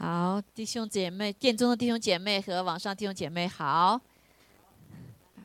好，弟兄姐妹，殿中的弟兄姐妹和网上弟兄姐妹好，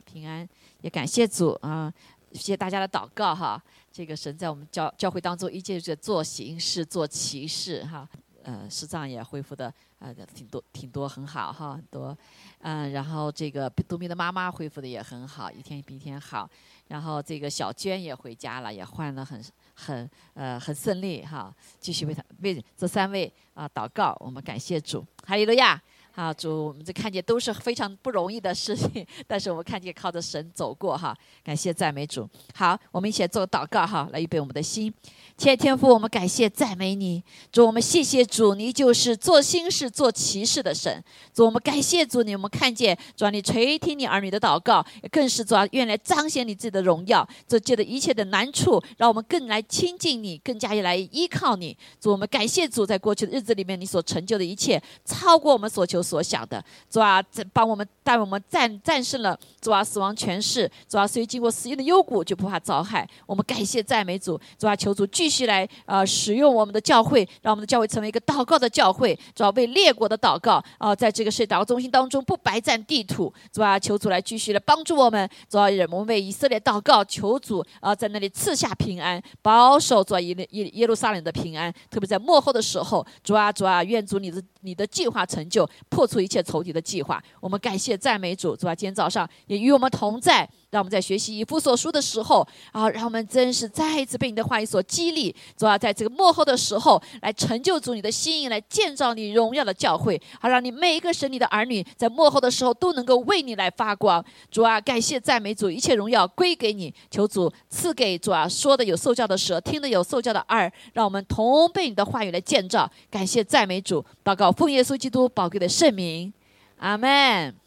平安，也感谢主啊，谢谢大家的祷告哈。这个神在我们教教会当中一切是做形式、做骑士哈，呃，视障也恢复的呃挺多挺多，很好哈，很多，嗯，然后这个杜明的妈妈恢复的也很好，一天比一天好，然后这个小娟也回家了，也换了很。很呃很顺利哈，继续为他为这三位啊祷告，我们感谢主，哈利路亚。啊，主，我们这看见都是非常不容易的事情，但是我们看见靠着神走过哈，感谢赞美主。好，我们一起来做祷告哈，来预备我们的心。亲爱的天父，我们感谢赞美你，主，我们谢谢主，你就是做心事做奇事的神。主，我们感谢主，你我们看见主，你垂听你儿女的祷告，更是主愿来彰显你自己的荣耀。这借的一切的难处，让我们更来亲近你，更加来依靠你。主，我们感谢主，在过去的日子里面，你所成就的一切，超过我们所求。所想的主啊，帮我们带我们战战胜了主啊死亡权势，主啊所以经过死荫的幽谷，就不怕遭害。我们感谢赞美主，主啊求主继续来呃使用我们的教会，让我们的教会成为一个祷告的教会，主啊为列国的祷告啊，在这个世界祷告中心当中不白占地土，主啊求主来继续来帮助我们，主啊我们为以色列祷告，求主啊在那里赐下平安，保守主啊耶耶耶路撒冷的平安，特别在幕后的时候，主啊主啊愿主你的你的计划成就。破除一切仇敌的计划，我们感谢赞美主，主啊，今天早上也与我们同在。让我们在学习以父所书的时候啊，让我们真是再一次被你的话语所激励，主要在这个幕后的时候来成就主你的心意，来建造你荣耀的教会，好让你每一个神你的儿女在幕后的时候都能够为你来发光。主啊，感谢赞美主，一切荣耀归给你，求主赐给主啊说的有受教的舌，听的有受教的耳，让我们同被你的话语来建造。感谢赞美主，祷告奉耶稣基督宝贵的圣名，阿门。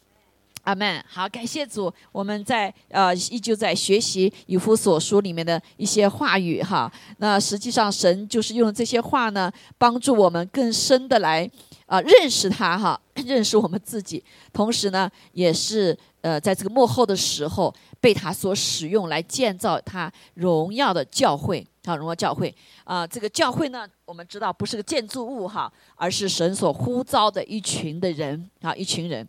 阿门。好，感谢主，我们在呃依旧在学习以弗所书里面的一些话语哈。那实际上神就是用这些话呢，帮助我们更深的来啊认识他哈，认识我们自己。同时呢，也是呃在这个幕后的时候被他所使用来建造他荣耀的教会啊，荣耀教会啊。这个教会呢，我们知道不是个建筑物哈，而是神所呼召的一群的人啊，一群人。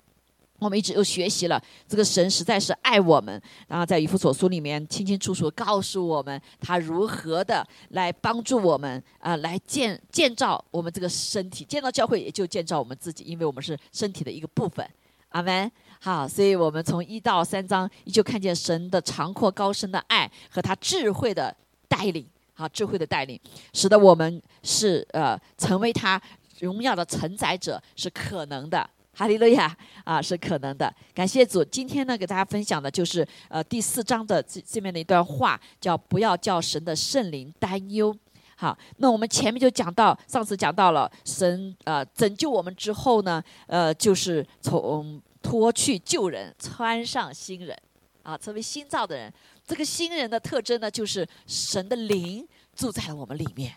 我们一直又学习了，这个神实在是爱我们，然后在以弗所书里面清清楚楚告诉我们，他如何的来帮助我们啊，来建建造我们这个身体，建造教会也就建造我们自己，因为我们是身体的一个部分。阿门。好，所以我们从一到三章依旧看见神的长阔高深的爱和他智慧的带领，好，智慧的带领，使得我们是呃成为他荣耀的承载者是可能的。哈利路亚啊，是可能的。感谢主，今天呢，给大家分享的就是呃第四章的这这面的一段话，叫不要叫神的圣灵担忧。好，那我们前面就讲到，上次讲到了神呃拯救我们之后呢，呃就是从脱去旧人，穿上新人，啊，成为新造的人。这个新人的特征呢，就是神的灵住在了我们里面，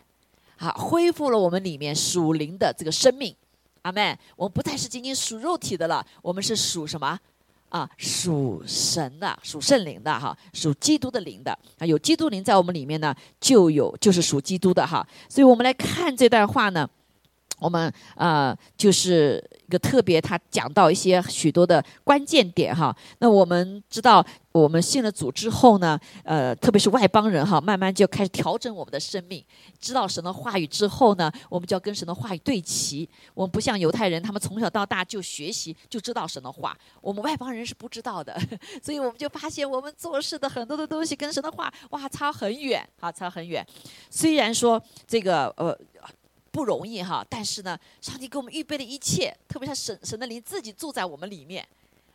好，恢复了我们里面属灵的这个生命。阿妹，我们不再是仅仅属肉体的了，我们是属什么？啊，属神的，属圣灵的哈，属基督的灵的啊。有基督灵在我们里面呢，就有就是属基督的哈。所以我们来看这段话呢，我们呃就是一个特别，他讲到一些许多的关键点哈。那我们知道。我们信了主之后呢，呃，特别是外邦人哈，慢慢就开始调整我们的生命。知道神的话语之后呢，我们就要跟神的话语对齐。我们不像犹太人，他们从小到大就学习就知道神的话。我们外邦人是不知道的，所以我们就发现我们做事的很多的东西跟神的话哇差很远，啊，差很远。虽然说这个呃不容易哈，但是呢，上帝给我们预备的一切，特别是神神的灵自己住在我们里面。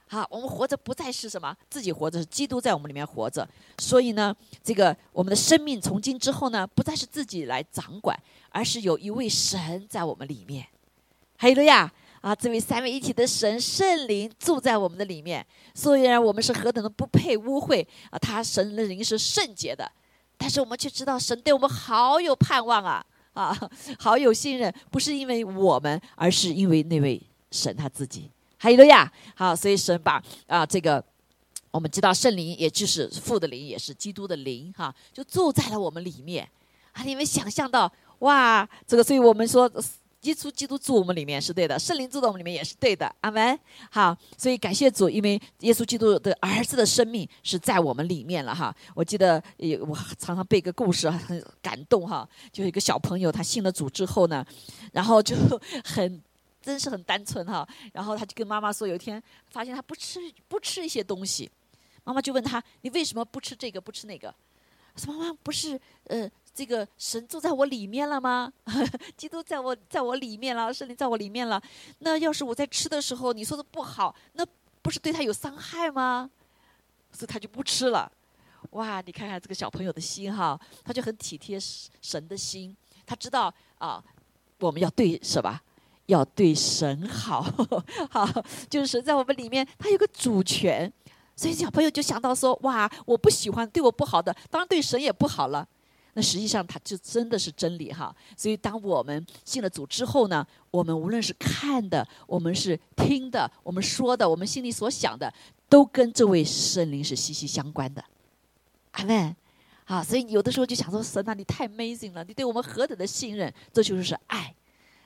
好，我们活着不再是什么自己活着，是基督在我们里面活着。所以呢，这个我们的生命从今之后呢，不再是自己来掌管，而是有一位神在我们里面。还有了呀啊！这位三位一体的神圣灵住在我们的里面。虽然我们是何等的不配污秽啊，他神的灵是圣洁的，但是我们却知道神对我们好有盼望啊啊，好有信任，不是因为我们，而是因为那位神他自己。哈利路亚！好，所以神把啊这个，我们知道圣灵，也就是父的灵，也是基督的灵，哈，就住在了我们里面。啊，你们想象到哇，这个，所以我们说耶稣基督住我们里面是对的，圣灵住在我们里面也是对的，阿门。好，所以感谢主，因为耶稣基督的儿子的生命是在我们里面了哈。我记得也我常常背个故事，很感动哈。就一个小朋友，他信了主之后呢，然后就很真是很单纯哈。然后他就跟妈妈说，有一天发现他不吃不吃一些东西，妈妈就问他，你为什么不吃这个不吃那个？说妈妈不是呃。这个神住在我里面了吗？基督在我在我里面了，圣灵在我里面了。那要是我在吃的时候你说的不好，那不是对他有伤害吗？所以他就不吃了。哇，你看看这个小朋友的心哈，他就很体贴神的心，他知道啊，我们要对什么？要对神好，好，就是神在我们里面，他有个主权。所以小朋友就想到说，哇，我不喜欢对我不好的，当然对神也不好了。那实际上，它就真的是真理哈。所以，当我们信了主之后呢，我们无论是看的，我们是听的，我们说的，我们心里所想的，都跟这位圣灵是息息相关的。阿门。好，所以有的时候就想说，神啊，你太 amazing 了，你对我们何等的信任，这就是爱。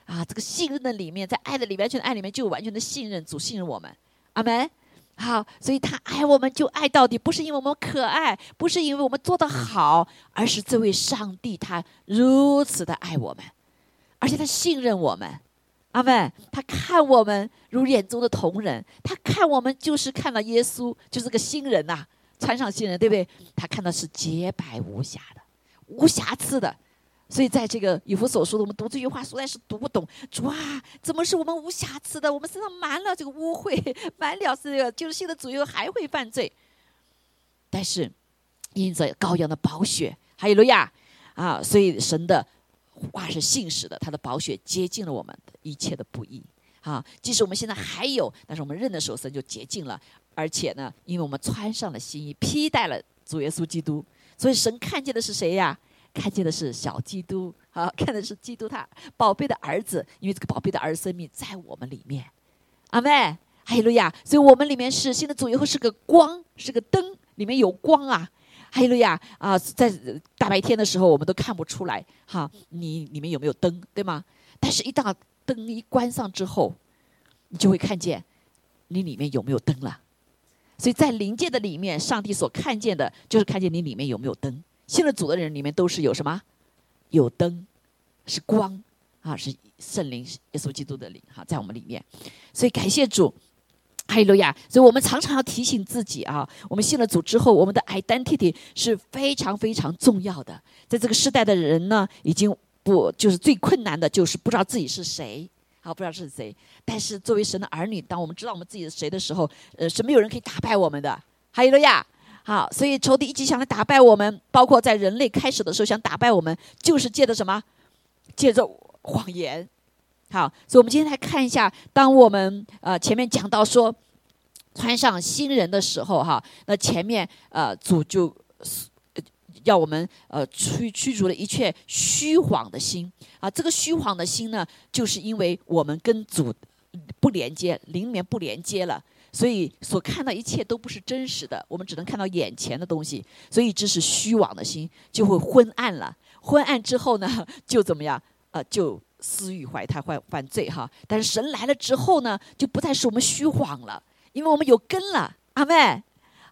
啊，这个信任的里面，在爱的里面，完全爱里面，就有完全的信任，主信任我们。阿门。好，所以他爱我们就爱到底，不是因为我们可爱，不是因为我们做得好，而是这位上帝他如此的爱我们，而且他信任我们，阿门。他看我们如眼中的同人，他看我们就是看到耶稣，就是个新人呐，穿上新人，对不对？他看到是洁白无瑕的，无瑕疵的。所以，在这个以弗所说的，我们读这句话实在是读不懂。主啊，怎么是我们无瑕疵的？我们身上满了这个污秽，满了这个，就是信的主又还会犯罪。但是，因着羔羊的宝血，还有路亚啊，所以神的话是信实的，他的宝血洁净了我们一切的不义。啊，即使我们现在还有，但是我们认的时候，神就洁净了。而且呢，因为我们穿上了新衣，披戴了主耶稣基督，所以神看见的是谁呀？看见的是小基督，好，看的是基督他宝贝的儿子，因为这个宝贝的儿子生命在我们里面，阿妹，哈利路亚！所以我们里面是新的主以后是个光，是个灯，里面有光啊，哈利路亚啊！在大白天的时候我们都看不出来，哈，你里面有没有灯，对吗？但是，一到灯一关上之后，你就会看见你里面有没有灯了。所以在灵界的里面，上帝所看见的就是看见你里面有没有灯。信了主的人里面都是有什么？有灯，是光啊，是圣灵，耶稣基督的灵哈，在我们里面。所以感谢主，哈利路亚！所以我们常常要提醒自己啊，我们信了主之后，我们的 identity 是非常非常重要的。在这个时代的人呢，已经不就是最困难的，就是不知道自己是谁，好不知道是谁。但是作为神的儿女，当我们知道我们自己是谁的时候，呃，是没有人可以打败我们的。哈利路亚！好，所以仇敌一直想来打败我们，包括在人类开始的时候想打败我们，就是借着什么？借着谎言。好，所以我们今天来看一下，当我们呃前面讲到说穿上新人的时候，哈，那前面呃主就是要我们呃驱驱逐了一切虚晃的心啊，这个虚晃的心呢，就是因为我们跟主不连接，灵里面不连接了。所以所看到一切都不是真实的，我们只能看到眼前的东西，所以这是虚妄的心，就会昏暗了。昏暗之后呢，就怎么样？呃，就私欲怀胎，犯犯罪哈。但是神来了之后呢，就不再是我们虚晃了，因为我们有根了。阿妹，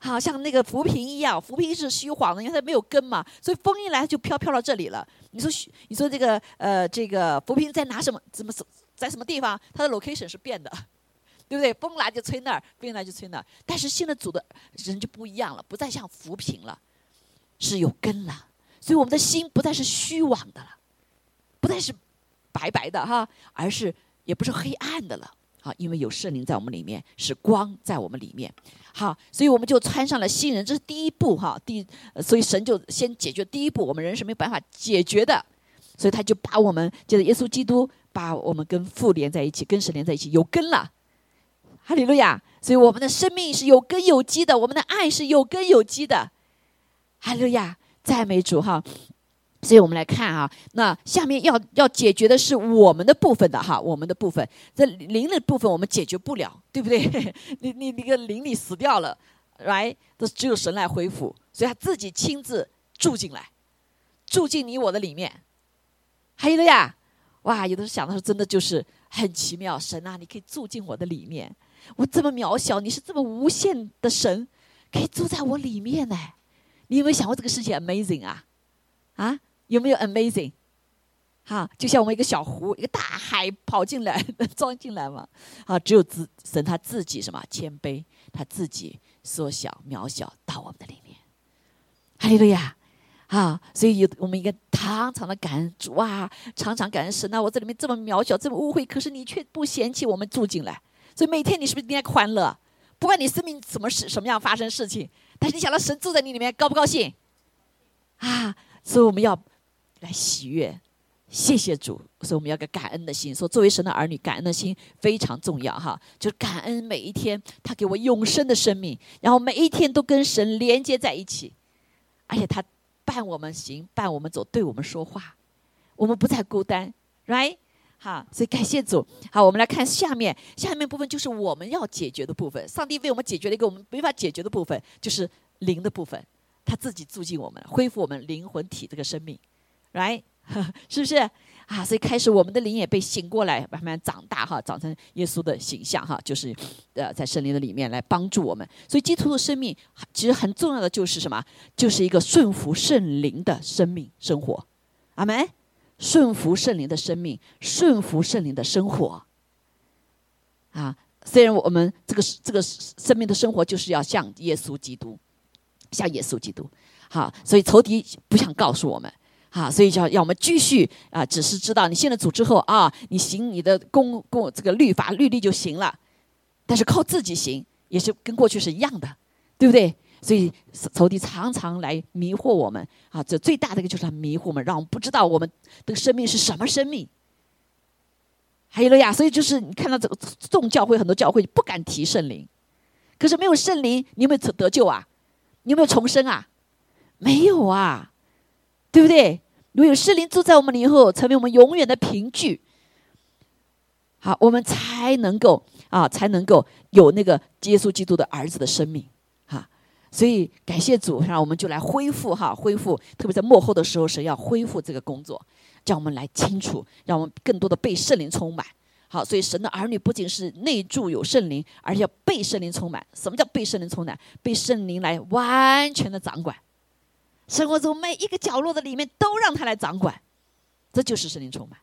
好像那个浮萍一样，浮萍是虚晃的，因为它没有根嘛，所以风一来就飘飘到这里了。你说虚，你说这个呃，这个浮萍在哪什么怎么在什么地方？它的 location 是变的。对不对？风来就吹那儿，风来就吹那儿。但是信了主的人就不一样了，不再像浮萍了，是有根了。所以我们的心不再是虚妄的了，不再是白白的哈，而是也不是黑暗的了。好，因为有圣灵在我们里面，是光在我们里面。好，所以我们就穿上了新人，这是第一步哈。第，所以神就先解决第一步，我们人是没办法解决的，所以他就把我们就是耶稣基督，把我们跟父连在一起，跟神连在一起，有根了。哈利路亚！所以我们的生命是有根有基的，我们的爱是有根有基的。哈利路亚，赞美主哈！所以我们来看啊，那下面要要解决的是我们的部分的哈，我们的部分，这灵的部分我们解决不了，对不对？你你那个灵里死掉了，right？都只有神来恢复，所以他自己亲自住进来，住进你我的里面。哈利路亚！哇，有的时候想的时候真的就是很奇妙。神啊，你可以住进我的里面，我这么渺小，你是这么无限的神，可以住在我里面呢。你有没有想过这个世界 amazing 啊？啊，有没有 amazing？哈，就像我们一个小湖，一个大海跑进来能装进来嘛。啊，只有自神他自己什么谦卑，他自己缩小渺小到我们的里面。哈利路亚。啊，所以有我们一个常常的感恩主啊，常常感恩神啊！我这里面这么渺小，这么污秽，可是你却不嫌弃我们住进来。所以每天你是不是应该欢乐？不管你生命什么事、什么样发生事情，但是你想到神住在你里面，高不高兴？啊，所以我们要来喜悦，谢谢主。所以我们要个感恩的心，说作为神的儿女，感恩的心非常重要哈。就感恩每一天他给我永生的生命，然后每一天都跟神连接在一起，而且他。伴我们行，伴我们走，对我们说话，我们不再孤单，right？好，所以感谢主。好，我们来看下面，下面部分就是我们要解决的部分。上帝为我们解决了一个我们没法解决的部分，就是灵的部分，他自己住进我们，恢复我们灵魂体这个生命，right？是不是？啊，所以开始我们的灵也被醒过来，慢慢长大哈，长成耶稣的形象哈，就是呃，在圣灵的里面来帮助我们。所以基督的生命其实很重要的就是什么？就是一个顺服圣灵的生命生活。阿门。顺服圣灵的生命，顺服圣灵的生活。啊，虽然我们这个这个生命的生活就是要像耶稣基督，像耶稣基督。好，所以仇敌不想告诉我们。啊，所以叫要我们继续啊，只是知道你信了主之后啊，你行你的公公这个律法律例就行了，但是靠自己行也是跟过去是一样的，对不对？所以仇敌常常来迷惑我们啊，这最大的一个就是他迷惑我们，让我们不知道我们的生命是什么生命。还有了呀，所以就是你看到这个众教会很多教会不敢提圣灵，可是没有圣灵，你有没有得救啊？你有没有重生啊？没有啊。对不对？如有圣灵住在我们里后，成为我们永远的凭据，好，我们才能够啊，才能够有那个耶稣基督的儿子的生命，所以感谢主，让我们就来恢复哈，恢复。特别在幕后的时候，神要恢复这个工作，叫我们来清楚，让我们更多的被圣灵充满。好，所以神的儿女不仅是内住有圣灵，而且要被圣灵充满。什么叫被圣灵充满？被圣灵来完全的掌管。生活中每一个角落的里面都让他来掌管，这就是圣灵充满，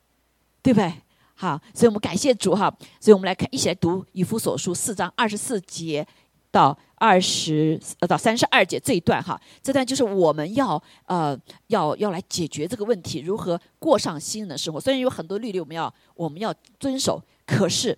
对不对？好，所以我们感谢主哈。所以我们来看，一起来读以弗所书四章二十四节到二十呃到三十二节这一段哈。这段就是我们要呃要要来解决这个问题，如何过上新人的生活。虽然有很多律例我们要我们要遵守，可是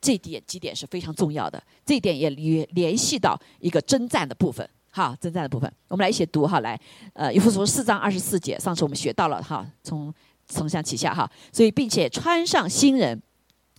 这点几点是非常重要的。这一点也联联系到一个征战的部分。好，征战的部分，我们来一起读哈。来，呃，以弗所四章二十四节，上次我们学到了哈，从从上启下哈。所以，并且穿上新人，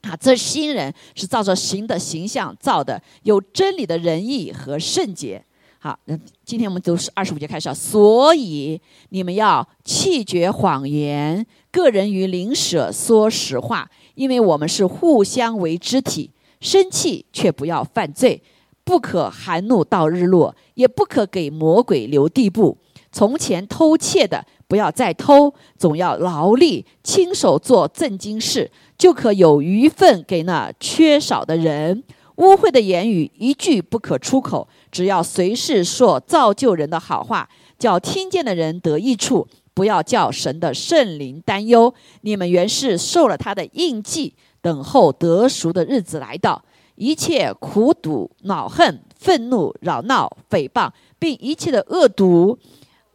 啊，这新人是照着形的形象造的，有真理的仁义和圣洁。好，那今天我们都是二十五节开始啊。所以你们要弃绝谎言，个人与邻舍说实话，因为我们是互相为肢体，生气却不要犯罪。不可含怒到日落，也不可给魔鬼留地步。从前偷窃的，不要再偷，总要劳力，亲手做正经事，就可有余份给那缺少的人。污秽的言语一句不可出口，只要随时说造就人的好话，叫听见的人得益处。不要叫神的圣灵担忧。你们原是受了他的印记，等候得赎的日子来到。一切苦毒、恼恨、愤怒、扰闹、诽谤，并一切的恶毒，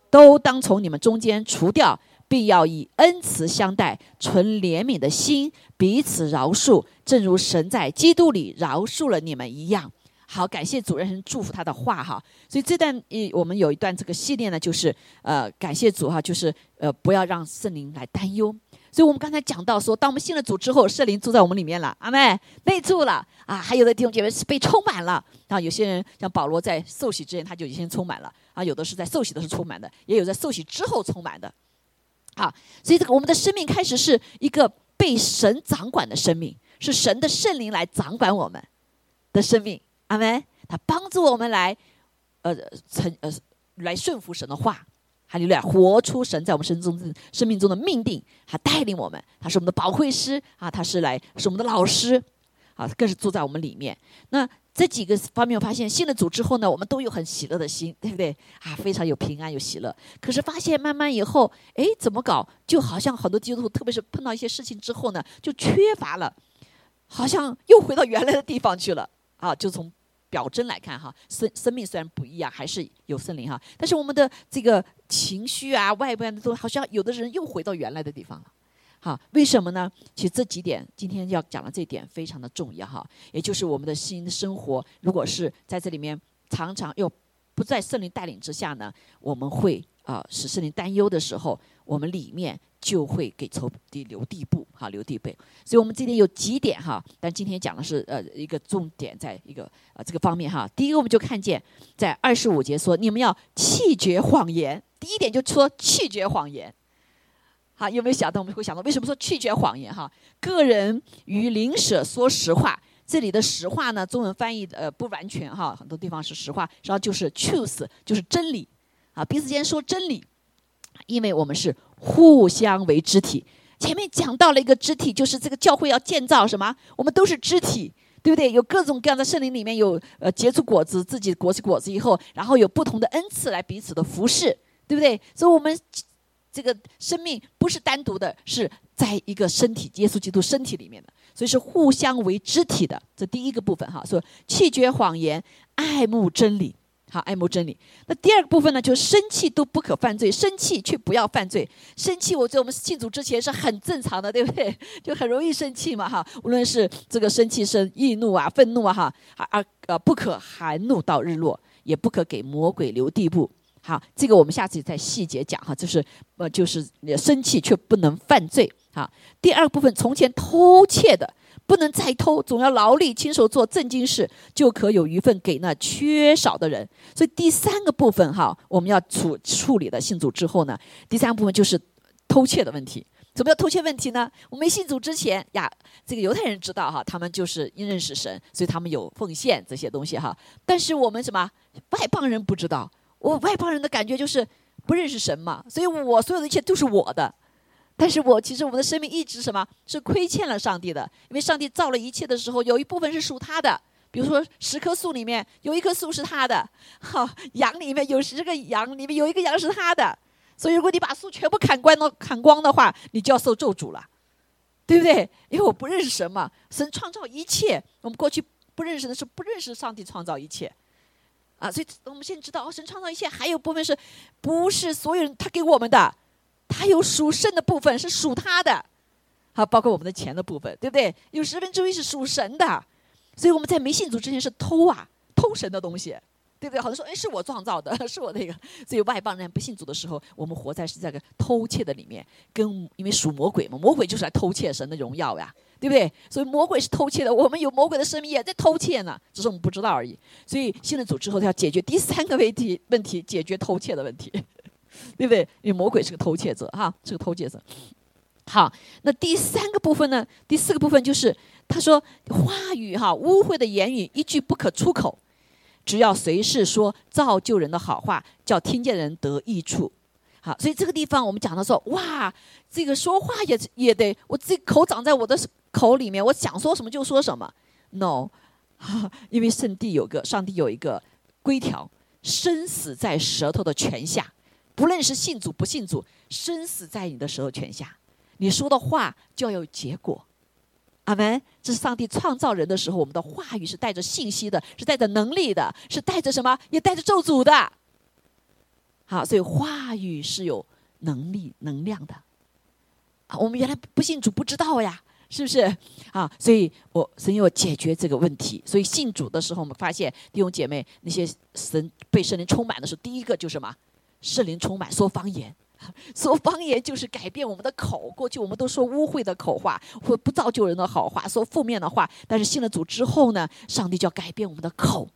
都当从你们中间除掉，并要以恩慈相待，存怜悯的心，彼此饶恕，正如神在基督里饶恕了你们一样。好，感谢主任祝福他的话哈。所以这段一，我们有一段这个系列呢，就是呃，感谢主哈，就是呃，不要让圣灵来担忧。所以我们刚才讲到说，当我们信了主之后，圣灵住在我们里面了，阿妹内住了啊。还有的弟兄姐妹是被充满了啊。有些人像保罗在受洗之前他就已经充满了啊。有的是在受洗的时候充满的，也有在受洗之后充满的。好，所以这个我们的生命开始是一个被神掌管的生命，是神的圣灵来掌管我们的生命，阿门，他帮助我们来呃成呃来顺服神的话。哈利路亚，活出神在我们生中生命中的命定，他带领我们，他是我们的保惠师啊，他是来是我们的老师，啊，更是住在我们里面。那这几个方面，我发现信了主之后呢，我们都有很喜乐的心，对不对？啊，非常有平安有喜乐。可是发现慢慢以后，哎，怎么搞？就好像很多基督徒，特别是碰到一些事情之后呢，就缺乏了，好像又回到原来的地方去了啊，就从。表征来看哈，生生命虽然不一样，还是有森林哈，但是我们的这个情绪啊，外边的都好像有的人又回到原来的地方了，好，为什么呢？其实这几点今天要讲的这点非常的重要哈，也就是我们的新生活，如果是在这里面常常又不在圣灵带领之下呢，我们会啊使圣灵担忧的时候，我们里面。就会给仇敌留地步，哈，留地步。所以，我们今天有几点哈，但今天讲的是呃一个重点，在一个呃这个方面哈。第一个，我们就看见在二十五节说，你们要弃绝谎言。第一点就说弃绝谎言。好，有没有想到我们会想到为什么说拒绝谎言哈？个人与邻舍说实话，这里的实话呢，中文翻译呃不完全哈，很多地方是实话，然后就是 truth，就是真理啊，彼此间说真理，因为我们是。互相为肢体，前面讲到了一个肢体，就是这个教会要建造什么？我们都是肢体，对不对？有各种各样的圣灵里面有呃结出果子，自己果起果子以后，然后有不同的恩赐来彼此的服侍，对不对？所以，我们这个生命不是单独的，是在一个身体，耶稣基督身体里面的，所以是互相为肢体的。这第一个部分哈，说弃绝谎言，爱慕真理。好，爱慕真理。那第二个部分呢，就是生气都不可犯罪，生气却不要犯罪。生气，我在我们信主之前是很正常的，对不对？就很容易生气嘛，哈。无论是这个生气、生易怒啊、愤怒啊，哈，啊呃不可含怒到日落，也不可给魔鬼留地步。好，这个我们下次再细节讲哈。就是呃，就是生气却不能犯罪。好，第二部分，从前偷窃的。不能再偷，总要劳力亲手做正经事，就可有余份给那缺少的人。所以第三个部分哈，我们要处处理的信主之后呢，第三个部分就是偷窃的问题。怎么叫偷窃问题呢？我没信主之前呀，这个犹太人知道哈，他们就是因认识神，所以他们有奉献这些东西哈。但是我们什么外邦人不知道，我外邦人的感觉就是不认识神嘛，所以我所有的一切都是我的。但是我其实我们的生命一直什么是亏欠了上帝的？因为上帝造了一切的时候，有一部分是属他的。比如说十棵树里面有一棵树是他的，好羊里面有十个羊里面有一个羊是他的。所以如果你把树全部砍光了砍光的话，你就要受咒诅了，对不对？因为我不认识神嘛，神创造一切，我们过去不认识的是不认识上帝创造一切，啊，所以我们现在知道哦，神创造一切，还有部分是不是所有人他给我们的？他有属神的部分是属他的，好，包括我们的钱的部分，对不对？有十分之一是属神的，所以我们在没信主之前是偷啊，偷神的东西，对不对？好多说，哎，是我创造的，是我那个。所以外邦人不信主的时候，我们活在是这个偷窃的里面，跟因为属魔鬼嘛，魔鬼就是来偷窃神的荣耀呀，对不对？所以魔鬼是偷窃的，我们有魔鬼的生命也在偷窃呢，只是我们不知道而已。所以信了主之后，他要解决第三个问题，问题解决偷窃的问题。对不对？因为魔鬼是个偷窃者，哈，是个偷窃者。好，那第三个部分呢？第四个部分就是他说话语哈，污秽的言语一句不可出口，只要随时说造就人的好话，叫听见人得益处。好，所以这个地方我们讲的说，哇，这个说话也也得我这口长在我的口里面，我想说什么就说什么。No，因为圣地有个上帝有一个规条，生死在舌头的权下。不论是信主不信主，生死在你的舌头权下，你说的话就要有结果。阿门。这是上帝创造人的时候，我们的话语是带着信息的，是带着能力的，是带着什么？也带着咒诅的。好，所以话语是有能力、能量的。啊，我们原来不信主不知道呀，是不是？啊，所以我神要解决这个问题。所以信主的时候，我们发现弟兄姐妹那些神被圣灵充满的时候，第一个就是什么？圣灵充满，说方言，说方言就是改变我们的口。过去我们都说污秽的口话，或不造就人的好话，说负面的话。但是信了主之后呢，上帝就要改变我们的口，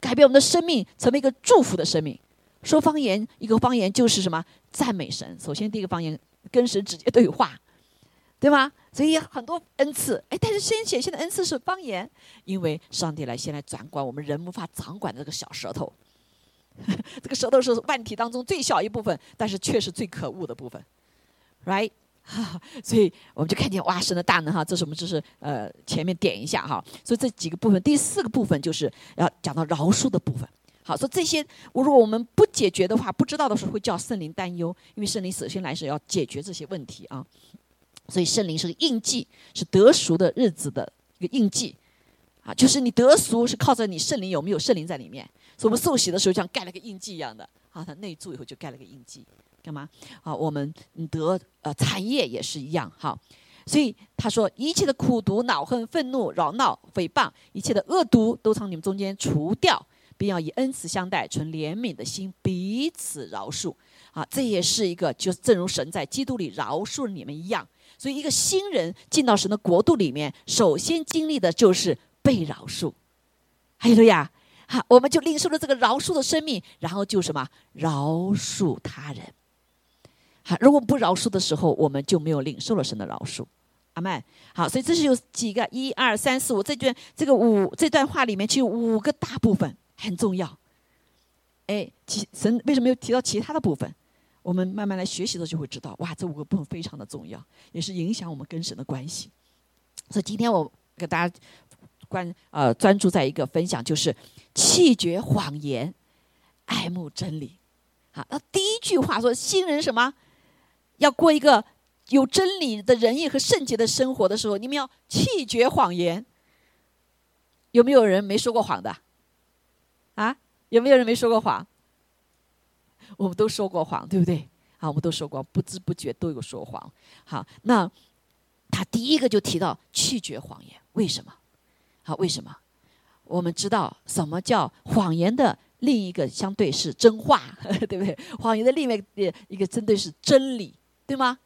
改变我们的生命，成为一个祝福的生命。说方言，一个方言就是什么？赞美神。首先，第一个方言跟神直接对话，对吗？所以很多恩赐，哎，但是先显现的恩赐是方言，因为上帝来先来掌管我们人无法掌管的这个小舌头。这个舌头是万体当中最小一部分，但是却是最可恶的部分，right？所以我们就看见哇，神的大能哈！这是我们就是呃前面点一下哈。所以这几个部分，第四个部分就是要讲到饶恕的部分。好，说这些，我如果我们不解决的话，不知道的时候会叫圣灵担忧，因为圣灵首先来是要解决这些问题啊。所以圣灵是个印记，是得赎的日子的一个印记啊，就是你得赎是靠着你圣灵有没有圣灵在里面。所以我们受洗的时候像盖了个印记一样的啊，他内住以后就盖了个印记，干嘛啊？我们得呃产业也是一样哈。所以他说，一切的苦毒、恼恨、愤怒、扰闹、诽谤，一切的恶毒，都从你们中间除掉。并要以恩慈相待，存怜悯的心，彼此饶恕。啊，这也是一个，就正如神在基督里饶恕你们一样。所以，一个新人进到神的国度里面，首先经历的就是被饶恕。还有呀，好，我们就领受了这个饶恕的生命，然后就什么饶恕他人。好，如果不饶恕的时候，我们就没有领受了神的饶恕。阿门。好，所以这是有几个一二三四五这段这个五这段话里面，就有五个大部分。很重要，哎，其神为什么又提到其他的部分？我们慢慢来学习的就会知道，哇，这五个部分非常的重要，也是影响我们跟神的关系。所以今天我给大家关呃专注在一个分享，就是弃绝谎言，爱慕真理。好，那第一句话说，新人什么要过一个有真理的仁义和圣洁的生活的时候，你们要弃绝谎言。有没有人没说过谎的？啊，有没有人没说过谎？我们都说过谎，对不对？啊，我们都说过，不知不觉都有说谎。好，那他第一个就提到拒绝谎言，为什么？好，为什么？我们知道什么叫谎言的另一个相对是真话，对不对？谎言的另外一个一个针对是真理，对吗？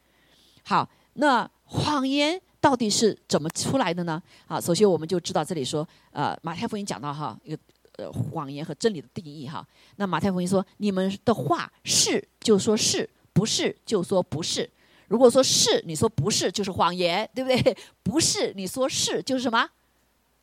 好，那谎言到底是怎么出来的呢？啊，首先我们就知道这里说，呃，马太福音讲到哈，一个。谎言和真理的定义哈。那马太福音说：“你们的话是就说是不是就说不是。如果说是，你说不是就是谎言，对不对？不是你说是就是什么？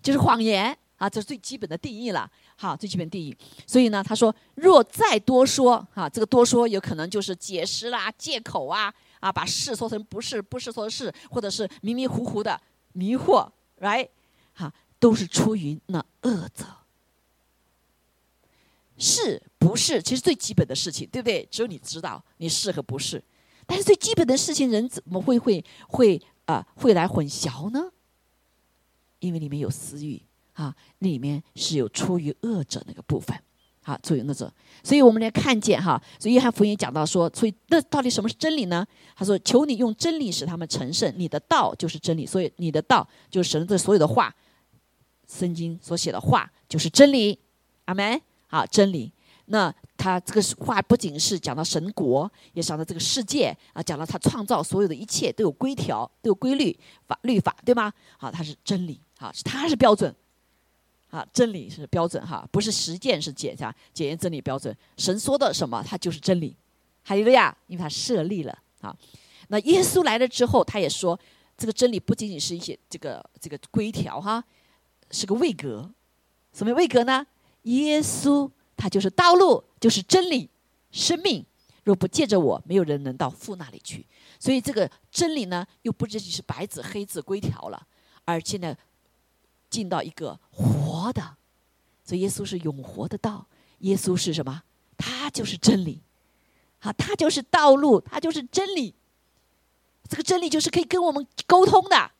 就是谎言啊！这是最基本的定义了。好，最基本定义。所以呢，他说：若再多说啊，这个多说有可能就是解释啦、借口啊啊，把是说成不是，不是说是，或者是迷迷糊糊的迷惑，right？好，都是出于那恶者。”是不是？其实最基本的事情，对不对？只有你知道你是和不是。但是最基本的事情，人怎么会会会啊会来混淆呢？因为里面有私欲啊，里面是有出于恶者那个部分啊，出于那者。所以我们来看见哈，所以约翰福音讲到说，所以那到底什么是真理呢？他说：“求你用真理使他们成圣，你的道就是真理。所以你的道就是神的所有的话，圣经所写的话就是真理。”阿门。啊，真理。那他这个话不仅是讲到神国，也讲到这个世界啊，讲到他创造所有的一切都有规条，都有规律法律法，对吗？好，它是真理，好，是它是标准，好，真理是标准哈，不是实践是检查检验真理标准。神说的什么，它就是真理。哈利路亚，因为他设立了啊。那耶稣来了之后，他也说，这个真理不仅仅是一些这个这个规条哈，是个位格。什么位格呢？耶稣，他就是道路，就是真理，生命。若不借着我，没有人能到父那里去。所以这个真理呢，又不仅仅是白纸黑字规条了，而且呢进到一个活的。所以耶稣是永活的道，耶稣是什么？他就是真理，好，他就是道路，他就是真理。这个真理就是可以跟我们沟通的，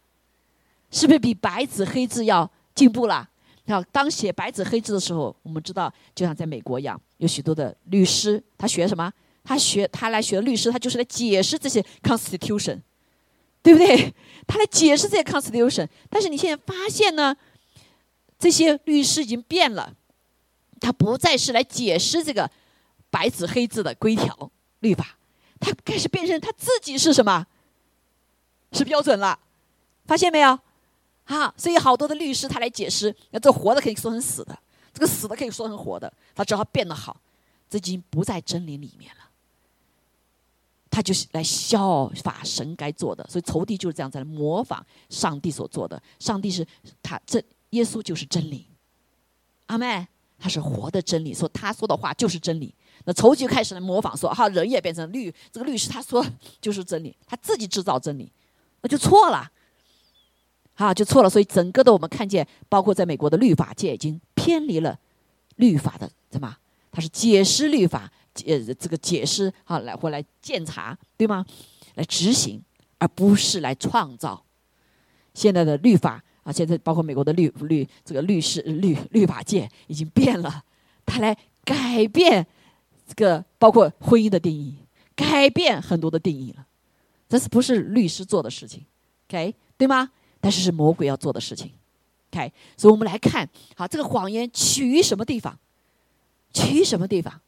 是不是比白纸黑字要进步了？要当写白纸黑字的时候，我们知道，就像在美国一样，有许多的律师，他学什么？他学他来学律师，他就是来解释这些 constitution，对不对？他来解释这些 constitution。但是你现在发现呢，这些律师已经变了，他不再是来解释这个白纸黑字的规条律法，他开始变成他自己是什么？是标准了，发现没有？啊，所以好多的律师他来解释，那这活的可以说成死的，这个死的可以说成活的，他只要变得好，这已经不在真理里面了。他就是来效法神该做的，所以仇敌就是这样在模仿上帝所做的。上帝是他这耶稣就是真理，阿妹，他是活的真理，说他说的话就是真理。那仇敌开始来模仿说，哈，人也变成律，这个律师他说就是真理，他自己制造真理，那就错了，啊，就错了。所以整个的我们看见，包括在美国的律法界已经偏离了律法的什么？他是解释律法，呃，这个解释啊，来回来检查，对吗？来执行，而不是来创造。现在的律法啊，现在包括美国的律律这个律师律律法界已经变了，他来改变。这个包括婚姻的定义，改变很多的定义了，这是不是律师做的事情？OK，对吗？但是是魔鬼要做的事情。OK，所以我们来看，好，这个谎言起于什么地方？起于什么地方？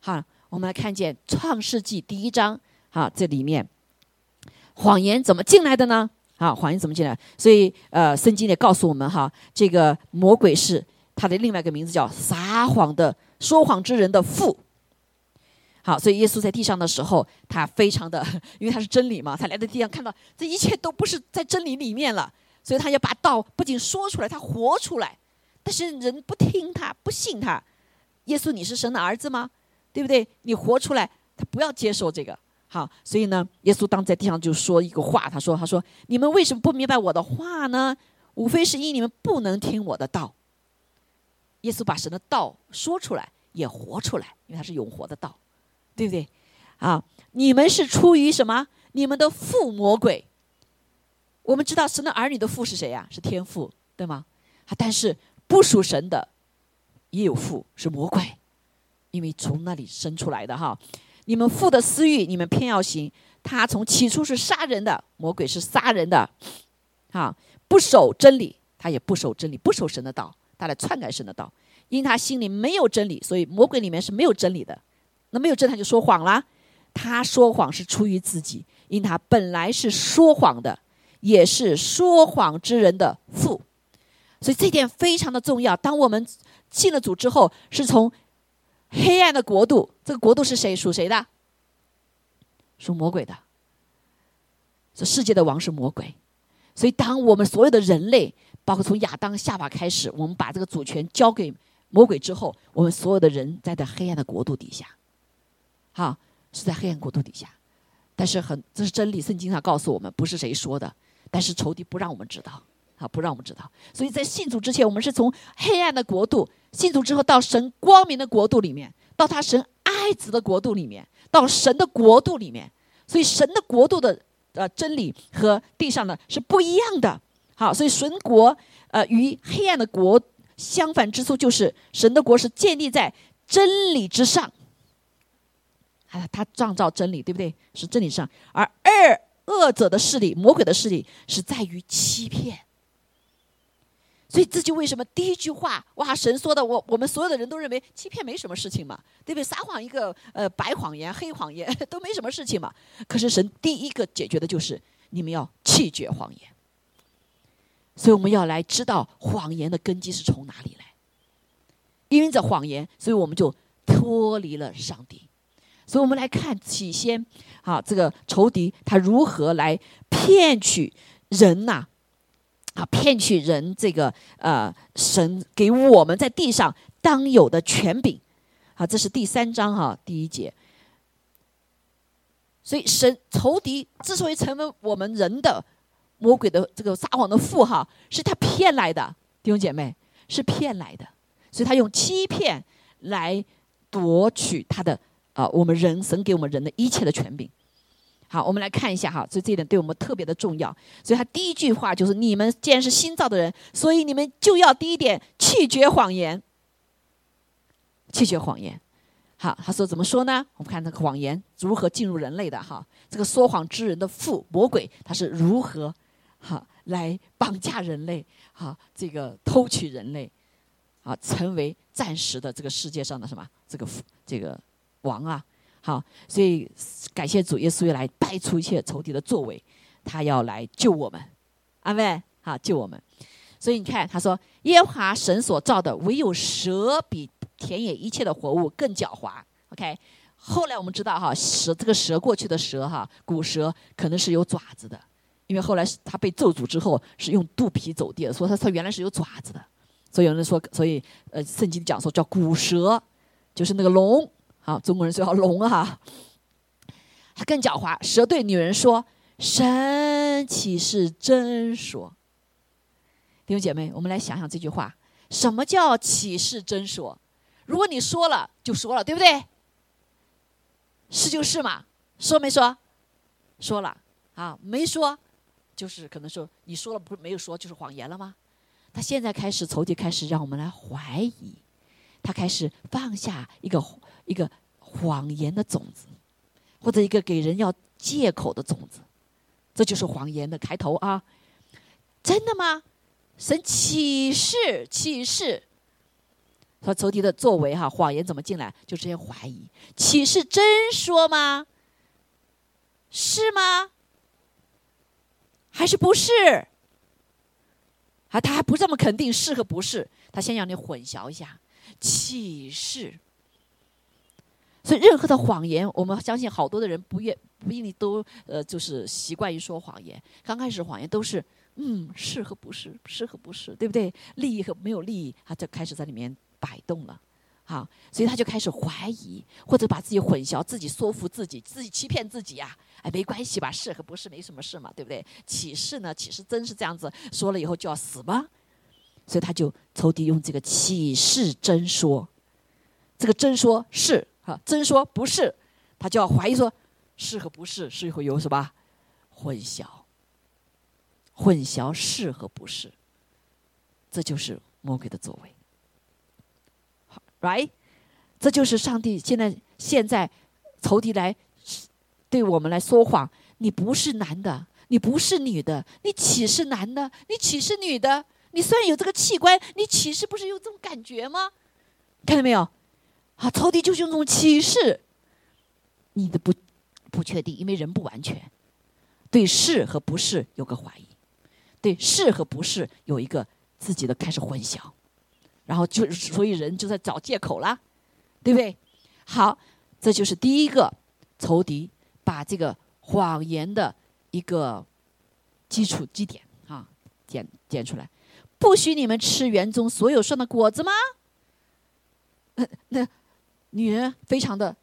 好，我们来看见创世纪第一章，好，这里面谎言怎么进来的呢？好，谎言怎么进来？所以，呃，圣经也告诉我们，哈，这个魔鬼是他的另外一个名字，叫撒谎的、说谎之人的父。好，所以耶稣在地上的时候，他非常的，因为他是真理嘛，他来到地上看到这一切都不是在真理里面了，所以他要把道不仅说出来，他活出来。但是人不听他，不信他。耶稣，你是神的儿子吗？对不对？你活出来，他不要接受这个。好，所以呢，耶稣当在地上就说一个话，他说：“他说你们为什么不明白我的话呢？无非是因你们不能听我的道。”耶稣把神的道说出来，也活出来，因为他是永活的道。对不对？啊，你们是出于什么？你们的父魔鬼。我们知道神的儿女的父是谁呀？是天父，对吗？啊，但是不属神的也有父，是魔鬼，因为从那里生出来的哈。你们父的私欲，你们偏要行。他从起初是杀人的，魔鬼是杀人的，啊，不守真理，他也不守真理，不守神的道，他来篡改神的道。因他心里没有真理，所以魔鬼里面是没有真理的。那没有真，他就说谎了。他说谎是出于自己，因他本来是说谎的，也是说谎之人的父。所以这点非常的重要。当我们进了主之后，是从黑暗的国度，这个国度是谁？属谁的？属魔鬼的。这世界的王是魔鬼。所以，当我们所有的人类，包括从亚当、夏娃开始，我们把这个主权交给魔鬼之后，我们所有的人在这黑暗的国度底下。哈，是在黑暗国度底下，但是很这是真理，圣经上告诉我们，不是谁说的，但是仇敌不让我们知道，啊，不让我们知道，所以在信主之前，我们是从黑暗的国度信主之后，到神光明的国度里面，到他神爱子的国度里面，到神的国度里面，所以神的国度的呃真理和地上的是不一样的，好，所以神国呃与黑暗的国相反之处就是神的国是建立在真理之上。啊，他创造真理，对不对？是真理上，而二恶者的势力、魔鬼的势力是在于欺骗。所以这就为什么第一句话，哇，神说的，我我们所有的人都认为欺骗没什么事情嘛，对不对？撒谎一个，呃，白谎言、黑谎言 都没什么事情嘛。可是神第一个解决的就是你们要弃绝谎言。所以我们要来知道谎言的根基是从哪里来。因为这谎言，所以我们就脱离了上帝。所以我们来看起先，啊，这个仇敌他如何来骗取人呐？啊，骗取人这个呃，神给我们在地上当有的权柄，啊，这是第三章哈第一节。所以神仇敌之所以成为我们人的魔鬼的这个撒谎的父哈，是他骗来的，弟兄姐妹是骗来的，所以他用欺骗来夺取他的。啊，我们人神给我们人的一切的权柄。好，我们来看一下哈，所以这一点对我们特别的重要。所以他第一句话就是：你们既然是新造的人，所以你们就要第一点弃绝谎言，弃绝谎言。好，他说怎么说呢？我们看那个谎言如何进入人类的哈，这个说谎之人的父魔鬼他是如何哈来绑架人类，哈这个偷取人类，啊成为暂时的这个世界上的什么这个这个。王啊，好，所以感谢主耶稣来败出一切仇敌的作为，他要来救我们，阿妹，好救我们。所以你看，他说耶和华神所造的，唯有蛇比田野一切的活物更狡猾。OK，后来我们知道哈，蛇这个蛇过去的蛇哈，古蛇可能是有爪子的，因为后来他被咒诅之后是用肚皮走地的，所以它它原来是有爪子的。所以有人说，所以呃，圣经讲说叫古蛇，就是那个龙。好，中国人说好龙啊，他更狡猾。蛇对女人说：“神岂是真说？”弟兄姐妹，我们来想想这句话：什么叫启示真说？如果你说了就说了，对不对？是就是嘛，说没说？说了啊，没说，就是可能说你说了不是没有说，就是谎言了吗？他现在开始仇敌开始让我们来怀疑，他开始放下一个。一个谎言的种子，或者一个给人要借口的种子，这就是谎言的开头啊！真的吗？神启示启示，和仇敌的作为哈，谎言怎么进来？就这些怀疑，启示真说吗？是吗？还是不是？啊，他还不这么肯定是和不是，他先让你混淆一下启示。所以，任何的谎言，我们相信好多的人不愿不一定都呃，就是习惯于说谎言。刚开始谎言都是嗯是和不是，是和不是，对不对？利益和没有利益，他就开始在里面摆动了，好，所以他就开始怀疑，或者把自己混淆，自己说服自己，自己欺骗自己呀。哎，没关系吧，是和不是没什么事嘛，对不对？启示呢？启示真是这样子说了以后就要死吗？所以他就仇敌用这个启示真说，这个真说是。啊，真说不是，他就要怀疑说，是和不是是会有什么混淆？混淆是和不是，这就是魔鬼的作为。，right，这就是上帝现在现在仇敌来对我们来说谎。你不是男的，你不是女的，你岂是男的？你岂是女的？你虽然有这个器官，你岂是不是有这种感觉吗？看到没有？啊，仇敌就是用这种启示，你的不不确定，因为人不完全，对是和不是有个怀疑，对是和不是有一个自己的开始混淆，然后就所以人就在找借口啦，对不对？好，这就是第一个仇敌把这个谎言的一个基础基点啊，点点出来，不许你们吃园中所有上的果子吗？那。女人非常的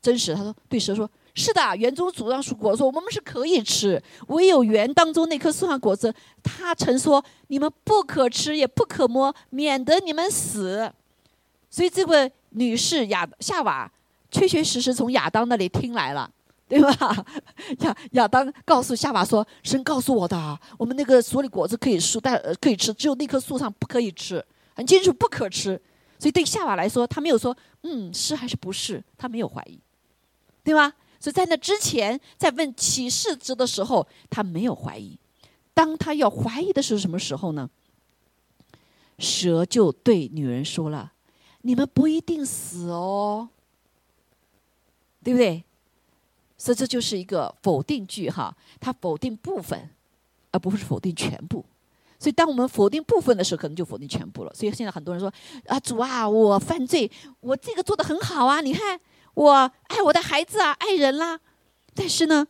真实，她说：“对蛇说，是的，园中主上树果说我们是可以吃，唯有园当中那棵树上果子，他曾说你们不可吃，也不可摸，免得你们死。所以这位女士亚夏娃确确实实从亚当那里听来了，对吧？亚亚当告诉夏娃说，神告诉我的，我们那个所里果子可以吃，但可以吃，只有那棵树上不可以吃，很清楚不可吃。”所以对夏娃来说，他没有说嗯是还是不是，他没有怀疑，对吗？所以在那之前，在问启示之的时候，他没有怀疑。当他要怀疑的是什么时候呢？蛇就对女人说了：“你们不一定死哦，对不对？”所以这就是一个否定句哈，它否定部分，而不是否定全部。所以，当我们否定部分的时候，可能就否定全部了。所以现在很多人说：“啊，主啊，我犯罪，我这个做的很好啊！你看，我爱我的孩子啊，爱人啦。但是呢，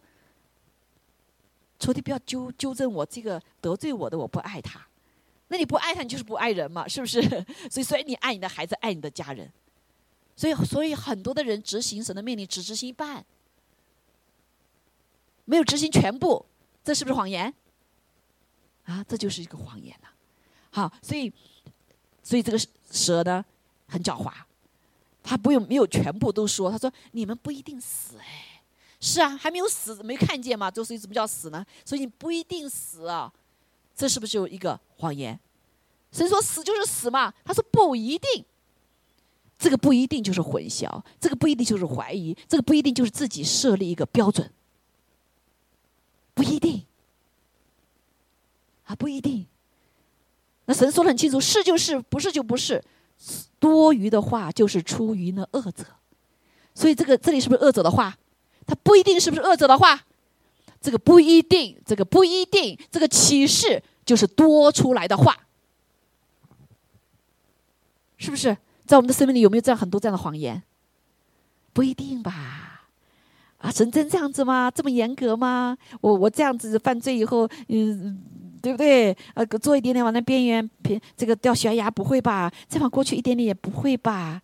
仇敌不要纠纠正我这个得罪我的，我不爱他。那你不爱他，你就是不爱人嘛，是不是？所以，所以你爱你的孩子，爱你的家人。所以，所以很多的人执行神的命令只执行一半，没有执行全部，这是不是谎言？”啊，这就是一个谎言呐！好，所以，所以这个蛇呢很狡猾，他不用没有全部都说，他说你们不一定死哎，是啊，还没有死，没看见嘛，就所以怎么叫死呢？所以你不一定死啊，这是不是有一个谎言？神说死就是死嘛，他说不一定，这个不一定就是混淆，这个不一定就是怀疑，这个不一定就是自己设立一个标准，不一定。啊不一定。那神说的很清楚，是就是，不是就不是。多余的话就是出于那恶者。所以这个这里是不是恶者的话？他不一定是不是恶者的话？这个不一定，这个不一定，这个启示就是多出来的话，是不是？在我们的生命里有没有这样很多这样的谎言？不一定吧。啊，神真这样子吗？这么严格吗？我我这样子犯罪以后，嗯，对不对？呃，做一点点往那边缘，平这个掉悬崖不会吧？再往过去一点点也不会吧？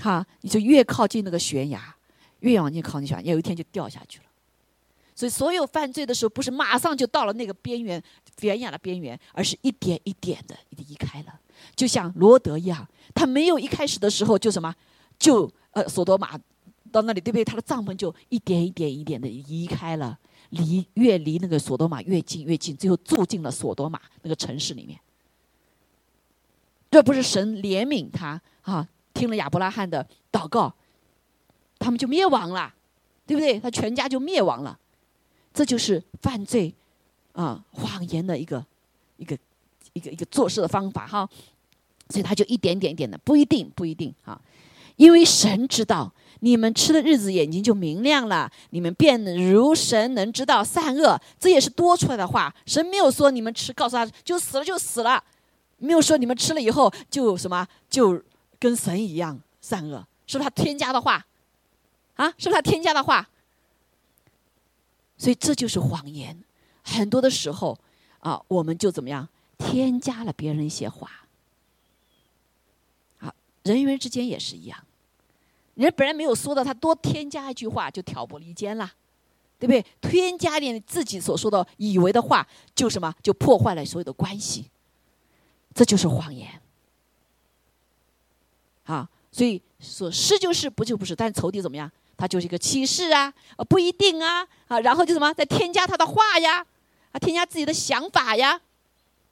哈，你就越靠近那个悬崖，越往近靠近悬崖，有一天就掉下去了。所以，所有犯罪的时候，不是马上就到了那个边缘悬崖的边缘，而是一点一点的离开了。就像罗德一样，他没有一开始的时候就什么，就呃，索多玛。到那里，对不对？他的帐篷就一点一点一点的移开了，离越离那个索多玛越近越近，最后住进了索多玛那个城市里面。这不是神怜悯他啊？听了亚伯拉罕的祷告，他们就灭亡了，对不对？他全家就灭亡了。这就是犯罪啊，谎言的一个一个一个一个做事的方法哈。所以他就一点点点的，不一定不一定啊，因为神知道。你们吃的日子，眼睛就明亮了。你们变如神，能知道善恶。这也是多出来的话。神没有说你们吃，告诉他就死了就死了，没有说你们吃了以后就什么就跟神一样善恶，是不是他添加的话？啊，是不是他添加的话？所以这就是谎言。很多的时候啊，我们就怎么样添加了别人一些话。好，人与人之间也是一样。人本来没有说的，他多添加一句话就挑拨离间了，对不对？添加点自己所说的、以为的话，就什么就破坏了所有的关系，这就是谎言。啊，所以说是就是，不就不是。但仇敌怎么样？他就是一个启示啊，呃，不一定啊，啊，然后就什么再添加他的话呀，啊，添加自己的想法呀，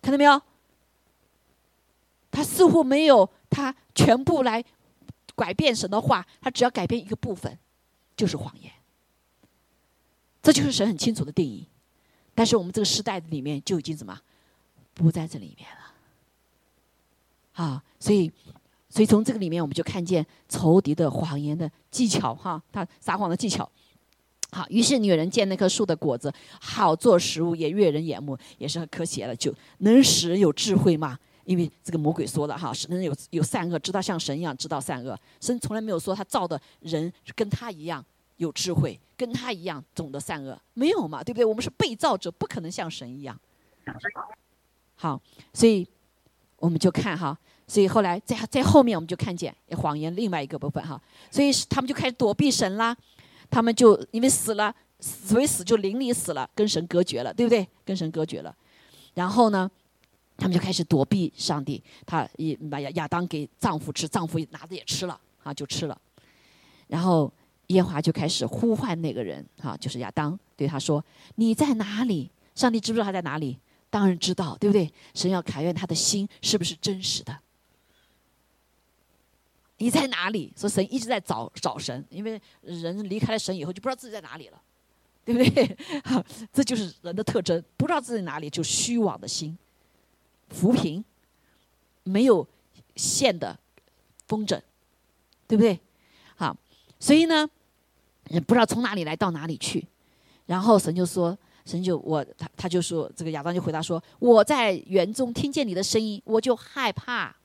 看到没有？他似乎没有他全部来。改变神的话，他只要改变一个部分，就是谎言。这就是神很清楚的定义。但是我们这个时代里面就已经怎么不在这里面了？啊，所以，所以从这个里面我们就看见仇敌的谎言的技巧，哈，他撒谎的技巧。好，于是女人见那棵树的果子好做食物，也悦人眼目，也是很可喜的，就能使人有智慧吗？因为这个魔鬼说了哈，神人有有善恶，知道像神一样知道善恶。神从来没有说他造的人跟他一样有智慧，跟他一样懂得善恶，没有嘛，对不对？我们是被造者，不可能像神一样。好，所以我们就看哈，所以后来在在后面我们就看见谎言另外一个部分哈，所以他们就开始躲避神啦，他们就因为死了，死为死就邻里死了，跟神隔绝了，对不对？跟神隔绝了，然后呢？他们就开始躲避上帝，他一把亚亚当给丈夫吃，丈夫拿着也吃了，啊，就吃了。然后耶华就开始呼唤那个人，啊，就是亚当，对他说：“你在哪里？”上帝知不知道他在哪里？当然知道，对不对？神要考验他的心是不是真实的。你在哪里？说神一直在找找神，因为人离开了神以后就不知道自己在哪里了，对不对？这就是人的特征，不知道自己哪里就虚妄的心。扶贫，没有线的风筝，对不对？好，所以呢，也不知道从哪里来到哪里去。然后神就说：“神就我他他就说，这个亚当就回答说：我在园中听见你的声音，我就害怕，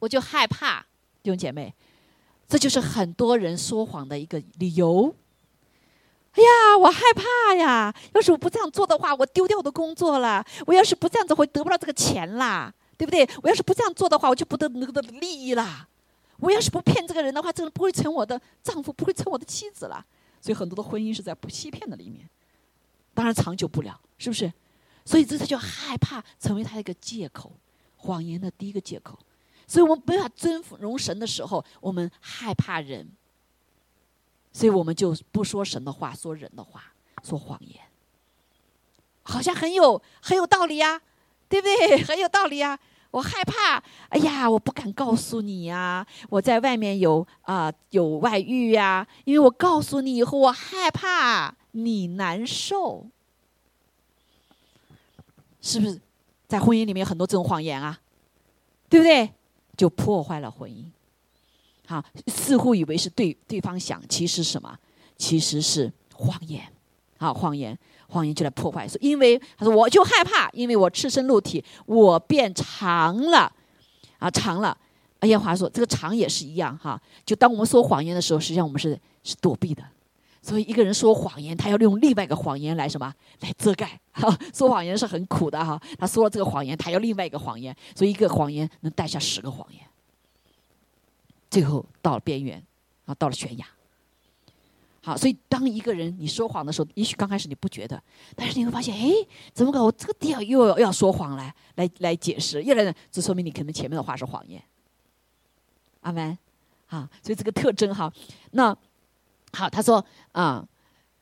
我就害怕。弟兄姐妹，这就是很多人说谎的一个理由。”哎呀，我害怕呀！要是我不这样做的话，我丢掉我的工作了。我要是不这样子，会得不到这个钱啦，对不对？我要是不这样做的话，我就不得那个利益啦。我要是不骗这个人的话，这个人不会成我的丈夫，不会成我的妻子了。所以很多的婚姻是在不欺骗的里面，当然长久不了，是不是？所以这他就害怕成为他一个借口，谎言的第一个借口。所以我们没法尊荣神的时候，我们害怕人。所以我们就不说神的话，说人的话，说谎言，好像很有很有道理呀，对不对？很有道理呀。我害怕，哎呀，我不敢告诉你呀，我在外面有啊有外遇呀，因为我告诉你以后，我害怕你难受，是不是？在婚姻里面有很多这种谎言啊，对不对？就破坏了婚姻。哈，似乎以为是对对方想，其实什么？其实是谎言。好，谎言，谎言就来破坏。说，因为他说我就害怕，因为我赤身露体，我变长了，啊，长了。耶和华说，这个长也是一样哈。就当我们说谎言的时候，实际上我们是是躲避的，所以一个人说谎言，他要用另外一个谎言来什么来遮盖？哈，说谎言是很苦的哈。他说了这个谎言，他要另外一个谎言，所以一个谎言能带下十个谎言，最后到了边缘，啊，到了悬崖。好，所以当一个人你说谎的时候，也许刚开始你不觉得，但是你会发现，哎，怎么搞？我这个地方又要说谎来，来来解释，越来越，这说明你可能前面的话是谎言。阿门。啊，所以这个特征哈，那。好，他说啊，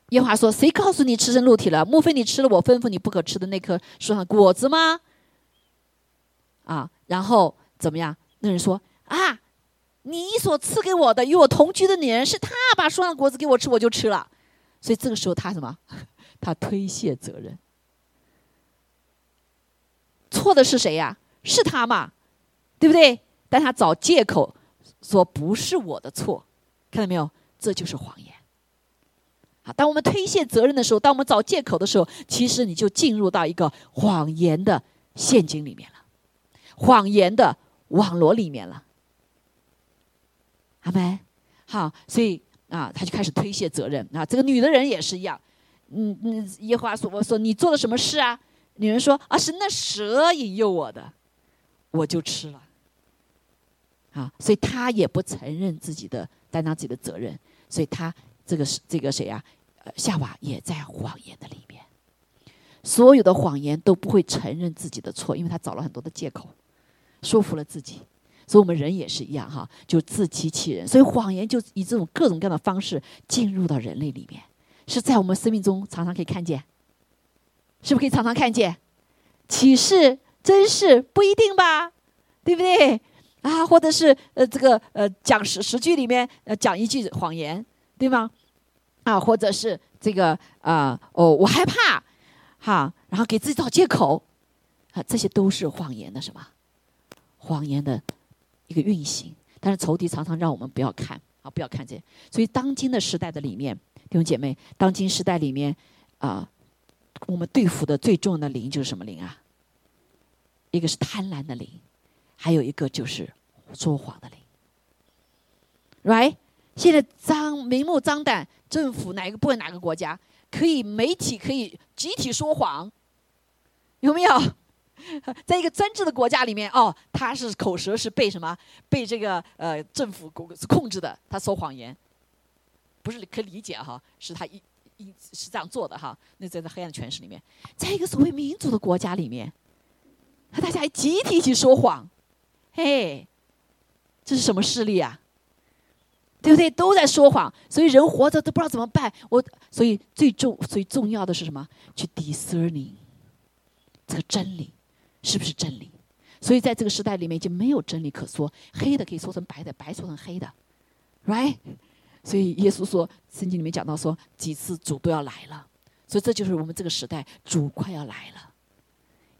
耶华说：“谁告诉你吃生肉体了？莫非你吃了我吩咐你不可吃的那棵树上果子吗？”啊，然后怎么样？那人说：“啊，你所赐给我的与我同居的女人是他把树上的果子给我吃，我就吃了。”所以这个时候他什么？他推卸责任。错的是谁呀？是他嘛？对不对？但他找借口说不是我的错，看到没有？这就是谎言。好，当我们推卸责任的时候，当我们找借口的时候，其实你就进入到一个谎言的陷阱里面了，谎言的网络里面了。阿门。好，所以啊，他就开始推卸责任啊。这个女的人也是一样，嗯嗯，耶和华说：“我说你做了什么事啊？”女人说：“啊，是那蛇引诱我的，我就吃了。”啊，所以他也不承认自己的担当自己的责任。所以他这个是这个谁呀？夏娃也在谎言的里面。所有的谎言都不会承认自己的错，因为他找了很多的借口，说服了自己。所以我们人也是一样哈，就自欺欺人。所以谎言就以这种各种各样的方式进入到人类里面，是在我们生命中常常可以看见，是不是可以常常看见？启示、真是不一定吧？对不对？啊，或者是呃，这个呃，讲十十句里面呃，讲一句谎言，对吗？啊，或者是这个啊，哦，我害怕，哈，然后给自己找借口，啊，这些都是谎言的什么？谎言的一个运行。但是仇敌常常让我们不要看，啊，不要看见。所以当今的时代的里面，弟兄姐妹，当今时代里面啊，我们对付的最重要的灵就是什么灵啊？一个是贪婪的灵。还有一个就是说谎的灵，right？现在张明目张胆，政府哪一个不管哪个国家可以媒体可以集体说谎，有没有？在一个专制的国家里面，哦，他是口舌是被什么？被这个呃政府控制的，他说谎言，不是可以理解哈？是他一一是这样做的哈？那在这黑暗的权势里面，在一个所谓民主的国家里面，大家集体去说谎。嘿，这是什么势力啊？对不对？都在说谎，所以人活着都不知道怎么办。我所以最重最重要的是什么？去 discerning 这个真理是不是真理？所以在这个时代里面，已经没有真理可说，黑的可以说成白的，白说成黑的，right？所以耶稣说，圣经里面讲到说，几次主都要来了，所以这就是我们这个时代主快要来了，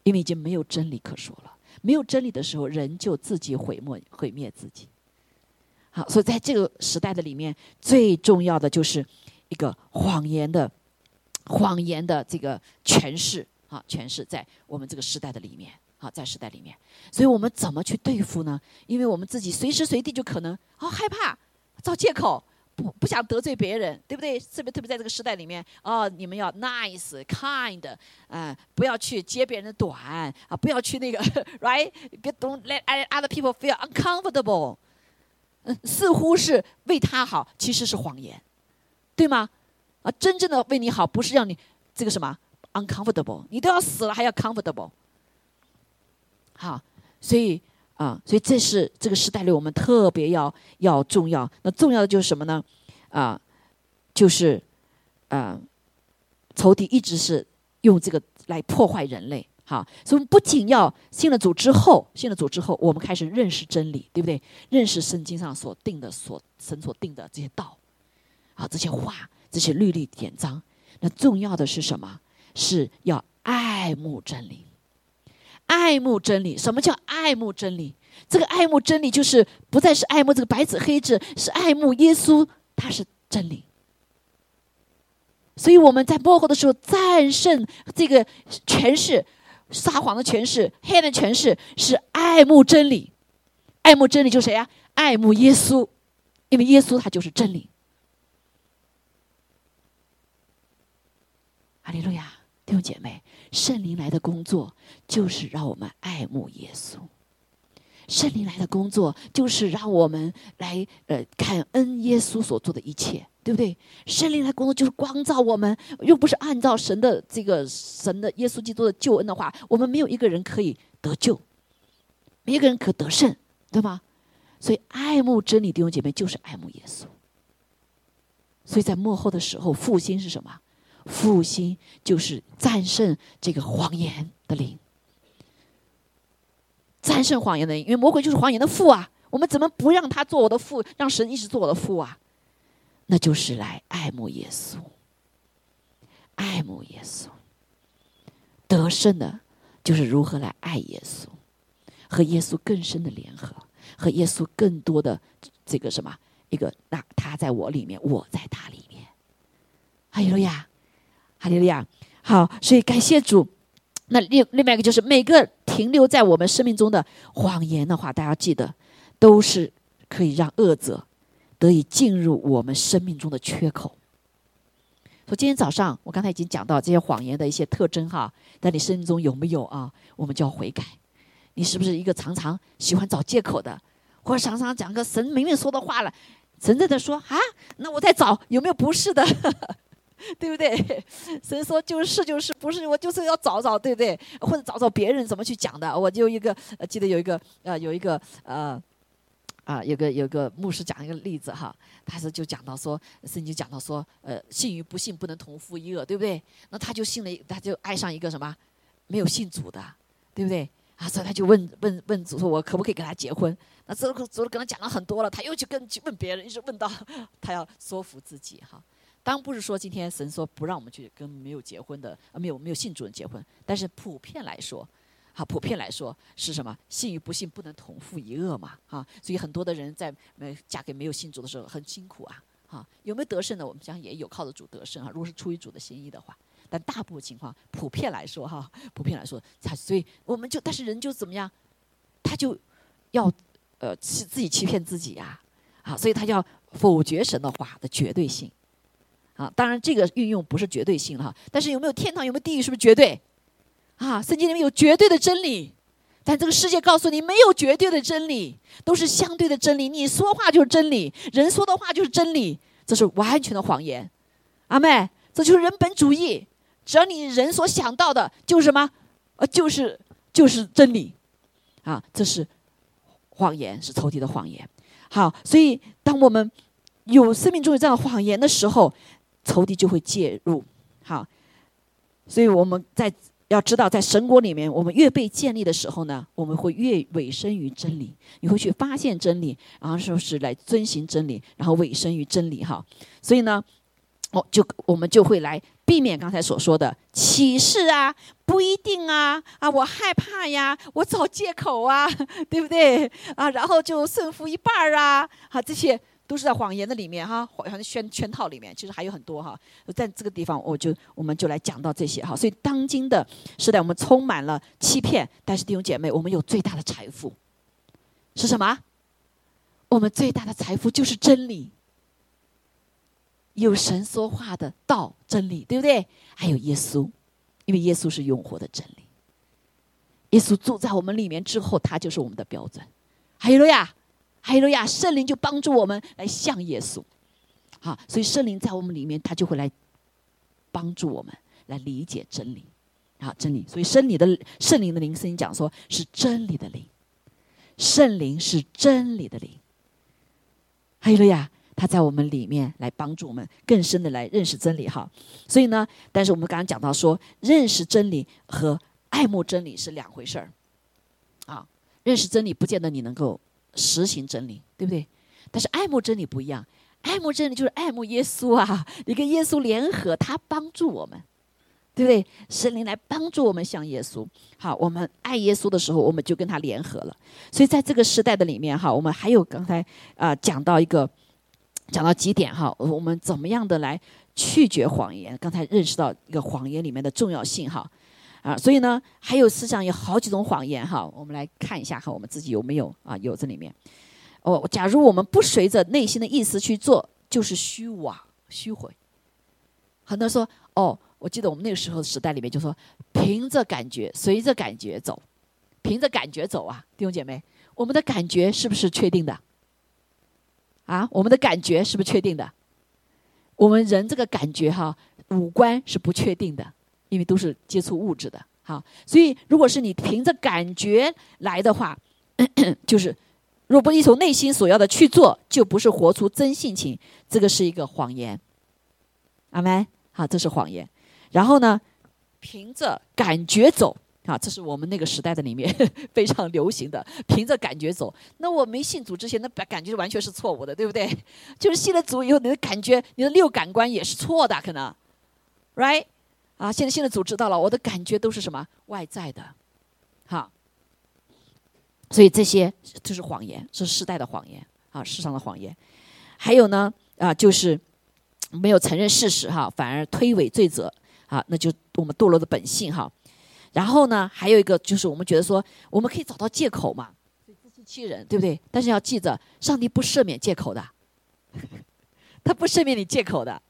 因为已经没有真理可说了。没有真理的时候，人就自己毁灭毁灭自己。好，所以在这个时代的里面，最重要的就是一个谎言的谎言的这个诠释啊，诠释在我们这个时代的里面啊，在时代里面，所以我们怎么去对付呢？因为我们自己随时随地就可能啊害怕找借口。不不想得罪别人，对不对？特别特别在这个时代里面，哦，你们要 nice kind，嗯，不要去揭别人的短啊，不要去那个，right？别 don't let other people feel uncomfortable，嗯，似乎是为他好，其实是谎言，对吗？啊，真正的为你好，不是让你这个什么 uncomfortable，你都要死了还要 comfortable，好，所以。啊，所以这是这个时代里我们特别要要重要。那重要的就是什么呢？啊，就是啊，仇敌一直是用这个来破坏人类。好，所以我们不仅要信了主之后，信了主之后，我们开始认识真理，对不对？认识圣经上所定的、所神所定的这些道，啊，这些话、这些律例典章。那重要的是什么？是要爱慕真理。爱慕真理，什么叫爱慕真理？这个爱慕真理，就是不再是爱慕这个白纸黑字，是爱慕耶稣，他是真理。所以我们在幕后的时候战胜这个权势、撒谎的权势、黑暗的权势，是爱慕真理。爱慕真理就是谁呀？爱慕耶稣，因为耶稣他就是真理。哈利路亚，弟兄姐妹，圣灵来的工作就是让我们爱慕耶稣。圣灵来的工作就是让我们来呃感恩耶稣所做的一切，对不对？圣灵来工作就是光照我们，又不是按照神的这个神的耶稣基督的救恩的话，我们没有一个人可以得救，没一个人可得胜，对吗？所以爱慕真理弟兄姐妹就是爱慕耶稣。所以在幕后的时候，复兴是什么？复兴就是战胜这个谎言的灵。战胜谎言的，因为魔鬼就是谎言的父啊！我们怎么不让他做我的父，让神一直做我的父啊？那就是来爱慕耶稣，爱慕耶稣。得胜的，就是如何来爱耶稣，和耶稣更深的联合，和耶稣更多的这个什么一个，那他在我里面，我在他里面。哈利路亚，哈利路亚。好，所以感谢主。那另另外一个就是每个停留在我们生命中的谎言的话，大家记得，都是可以让恶者得以进入我们生命中的缺口。说今天早上我刚才已经讲到这些谎言的一些特征哈，在你生命中有没有啊？我们就要悔改。你是不是一个常常喜欢找借口的，或者常常讲个神明明说的话了，神在的说啊，那我在找有没有不是的？对不对？所以说就是就是，不是我就是要找找，对不对？或者找找别人怎么去讲的。我就一个，呃，记得有一个，呃，有一个，呃，啊，有个有个牧师讲一个例子哈，他是就讲到说，圣经讲到说，呃，信与不信不能同负一恶，对不对？那他就信了，他就爱上一个什么没有信主的，对不对？啊，所以他就问问问主说，我可不可以跟他结婚？那这个主跟他讲了很多了，他又去跟去问别人，一直问到 他要说服自己哈。当不是说今天神说不让我们去跟没有结婚的啊没有没有信主人结婚，但是普遍来说，啊普遍来说是什么？信与不信不能同负一恶嘛，哈，所以很多的人在没嫁给没有信主的时候很辛苦啊，哈，有没有得胜的？我们讲也有靠着主得胜啊，如果是出于主的心意的话，但大部分情况普遍来说哈，普遍来说，他所以我们就但是人就怎么样，他就要呃欺自己欺骗自己呀，啊，所以他要否决神的话的绝对性。啊，当然这个运用不是绝对性哈，但是有没有天堂，有没有地狱，是不是绝对？啊，圣经里面有绝对的真理，但这个世界告诉你没有绝对的真理，都是相对的真理。你说话就是真理，人说的话就是真理，这是完全的谎言。阿妹，这就是人本主义，只要你人所想到的就是什么，呃，就是就是真理，啊，这是谎言，是仇敌的谎言。好，所以当我们有生命中有这样的谎言的时候，仇敌就会介入，好，所以我们在要知道，在神国里面，我们越被建立的时候呢，我们会越委身于真理，你会去发现真理，然后说是来遵循真理，然后委身于真理，哈。所以呢，哦，就我们就会来避免刚才所说的启示啊，不一定啊，啊，我害怕呀，我找借口啊，对不对？啊，然后就胜负一半儿啊，好这些。都是在谎言的里面哈，好像圈圈套里面，其实还有很多哈。在这个地方，我就我们就来讲到这些哈。所以当今的时代，我们充满了欺骗，但是弟兄姐妹，我们有最大的财富是什么？我们最大的财富就是真理，有神说话的道真理，对不对？还有耶稣，因为耶稣是永活的真理。耶稣住在我们里面之后，他就是我们的标准。还有了呀。哈利路亚！圣灵就帮助我们来向耶稣，好，所以圣灵在我们里面，他就会来帮助我们来理解真理，好，真理。所以圣灵的圣灵的灵，圣经讲说是真理的灵，圣灵是真理的灵。哈利路亚！他在我们里面来帮助我们更深的来认识真理，哈。所以呢，但是我们刚刚讲到说，认识真理和爱慕真理是两回事儿，啊，认识真理不见得你能够。实行真理，对不对？但是爱慕真理不一样，爱慕真理就是爱慕耶稣啊！你跟耶稣联合，他帮助我们，对不对？神灵来帮助我们向耶稣。好，我们爱耶稣的时候，我们就跟他联合了。所以在这个时代的里面，哈，我们还有刚才啊讲到一个，讲到几点哈，我们怎么样的来拒绝谎言？刚才认识到一个谎言里面的重要性哈。啊，所以呢，还有世上有好几种谎言哈，我们来看一下哈，我们自己有没有啊？有这里面，哦，假如我们不随着内心的意思去做，就是虚妄、虚伪。很多人说，哦，我记得我们那个时候的时代里面就说，凭着感觉，随着感觉走，凭着感觉走啊，弟兄姐妹，我们的感觉是不是确定的？啊，我们的感觉是不是确定的？我们人这个感觉哈，五官是不确定的，因为都是接触物质的。好，所以如果是你凭着感觉来的话，就是若不依从内心所要的去做，就不是活出真性情，这个是一个谎言。阿门。好，这是谎言。然后呢，凭着感觉走，啊，这是我们那个时代的里面 非常流行的，凭着感觉走。那我没信主之前，那感觉完全是错误的，对不对？就是信了主以后，你的感觉，你的六感官也是错的，可能，right？啊，现在现在主知道了，我的感觉都是什么外在的，好。所以这些就是谎言，是时代的谎言啊，世上的谎言。还有呢，啊，就是没有承认事实哈，反而推诿罪责。啊，那就我们堕落的本性哈。然后呢，还有一个就是我们觉得说，我们可以找到借口嘛，自欺欺人，对不对？但是要记着，上帝不赦免借口的，他不赦免你借口的。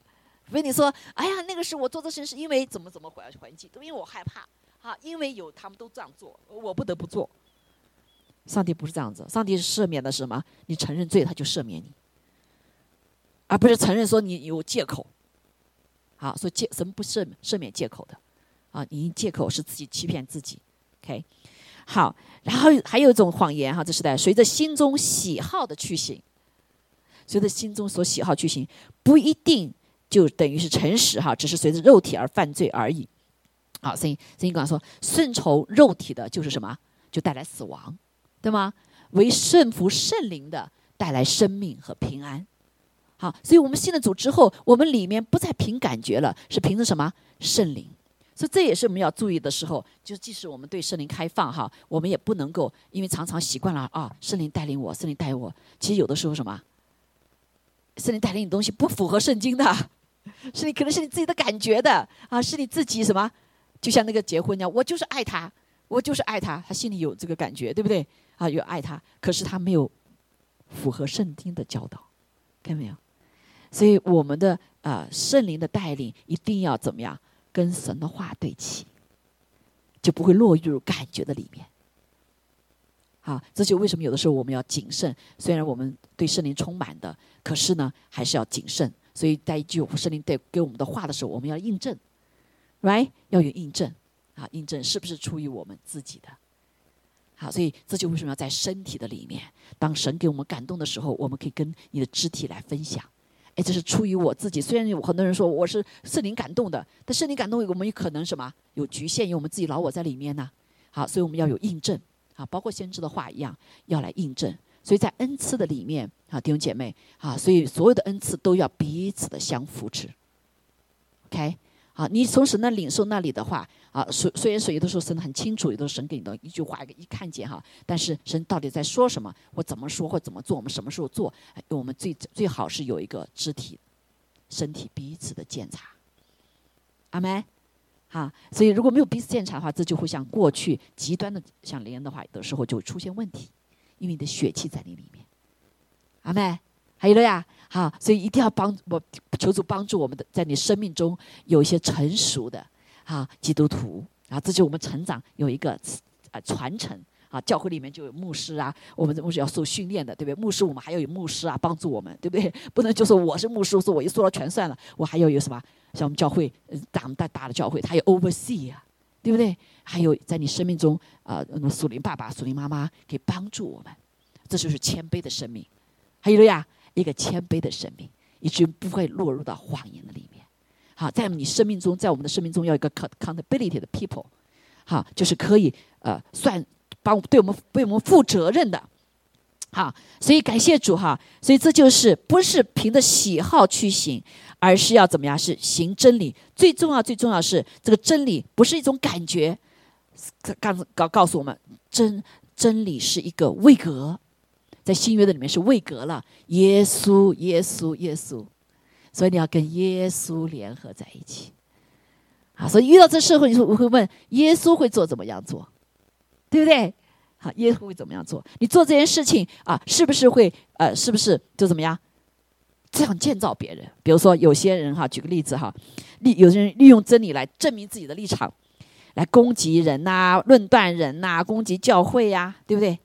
所以你说，哎呀，那个是我做这事是因为怎么怎么环环境，都因为我害怕啊，因为有他们都这样做，我不得不做。上帝不是这样子，上帝是赦免的是什么？你承认罪，他就赦免你，而不是承认说你有借口。好，所以借什么不赦赦免借口的，啊，你借口是自己欺骗自己，OK，好，然后还有一种谎言哈，这时代随着心中喜好的去行，随着心中所喜好去行，不一定就等于是诚实哈，只是随着肉体而犯罪而已。好，所以圣经刚说，顺从肉体的就是什么？就带来死亡，对吗？为顺服圣灵的带来生命和平安。好，所以我们信了主之后，我们里面不再凭感觉了，是凭着什么圣灵？所以这也是我们要注意的时候。就即使我们对圣灵开放哈，我们也不能够因为常常习惯了啊，圣灵带领我，圣灵带领我。其实有的时候什么，圣灵带领你东西不符合圣经的，是你可能是你自己的感觉的啊，是你自己什么？就像那个结婚一样，我就是爱他，我就是爱他，他心里有这个感觉，对不对？啊，有爱他，可是他没有符合圣经的教导，看到没有？所以我们的呃圣灵的带领一定要怎么样跟神的话对齐，就不会落入感觉的里面。好，这就为什么有的时候我们要谨慎。虽然我们对圣灵充满的，可是呢还是要谨慎。所以在一句圣灵带给我们的话的时候，我们要印证，right？要有印证啊，印证是不是出于我们自己的。好，所以这就为什么要在身体的里面，当神给我们感动的时候，我们可以跟你的肢体来分享。哎，这是出于我自己。虽然有很多人说我是圣灵感动的，但圣灵感动我们有可能什么有局限，有我们自己老我在里面呢。好，所以我们要有印证啊，包括先知的话一样，要来印证。所以在恩赐的里面啊，弟兄姐妹啊，所以所有的恩赐都要彼此的相扶持。OK。啊，你从神那领受那里的话，啊，虽虽然说有的时候神很清楚，有的时候神给你的一句话一看见哈，但是神到底在说什么，或怎么说，或怎么做，我们什么时候做，我们最最好是有一个肢体、身体彼此的检查。阿门。啊，所以如果没有彼此检查的话，这就会像过去极端的像连的话，有的时候就会出现问题，因为你的血气在你里面。阿妹。还有了呀。好，所以一定要帮我求主帮助我们的，在你生命中有一些成熟的啊基督徒啊，这就我们成长有一个呃传承啊。教会里面就有牧师啊，我们牧师要受训练的，对不对？牧师我们还要有牧师啊，帮助我们，对不对？不能就说我是牧师，说我一说了全算了，我还要有什么？像我们教会大大大的教会，他有 oversee 啊，对不对？还有在你生命中啊，属灵爸爸、属灵妈妈可以帮助我们，这就是谦卑的生命。还有了呀。一个谦卑的生命，以至于不会落入到谎言的里面。好，在你生命中，在我们的生命中，要一个 accountability 的 people，好，就是可以呃算帮对我们为我们负责任的。好，所以感谢主哈。所以这就是不是凭着喜好去行，而是要怎么样？是行真理。最重要，最重要是这个真理不是一种感觉，告告告诉我们真真理是一个位格。在新约的里面是位格了，耶稣，耶稣，耶稣，所以你要跟耶稣联合在一起，啊，所以遇到这社会，你说我会问耶稣会做怎么样做，对不对？好，耶稣会怎么样做？你做这件事情啊，是不是会呃，是不是就怎么样？这样建造别人。比如说，有些人哈，举个例子哈，利有些人利用真理来证明自己的立场，来攻击人呐，论断人呐，攻击教会呀，对不对？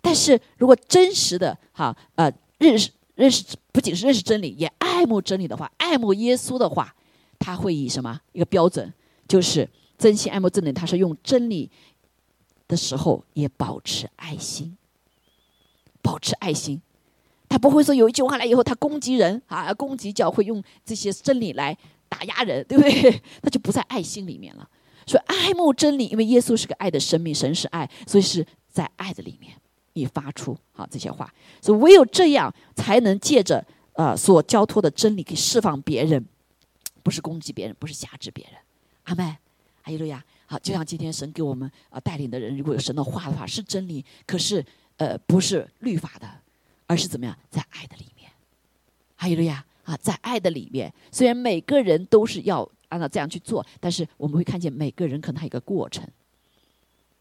但是如果真实的哈呃认识认识，不仅是认识真理，也爱慕真理的话，爱慕耶稣的话，他会以什么一个标准？就是真心爱慕真理，他是用真理的时候也保持爱心，保持爱心。他不会说有一句话来以后，他攻击人啊，攻击教会，用这些真理来打压人，对不对？那就不在爱心里面了。说爱慕真理，因为耶稣是个爱的生命，神是爱，所以是在爱的里面，你发出好这些话。所以唯有这样，才能借着呃所交托的真理，给释放别人，不是攻击别人，不是辖制别人。阿门。阿依路亚。好，就像今天神给我们啊带领的人，如果有神的话的话，是真理，可是呃不是律法的。而是怎么样，在爱的里面，阿依路亚啊，在爱的里面，虽然每个人都是要按照这样去做，但是我们会看见每个人可能他有个过程，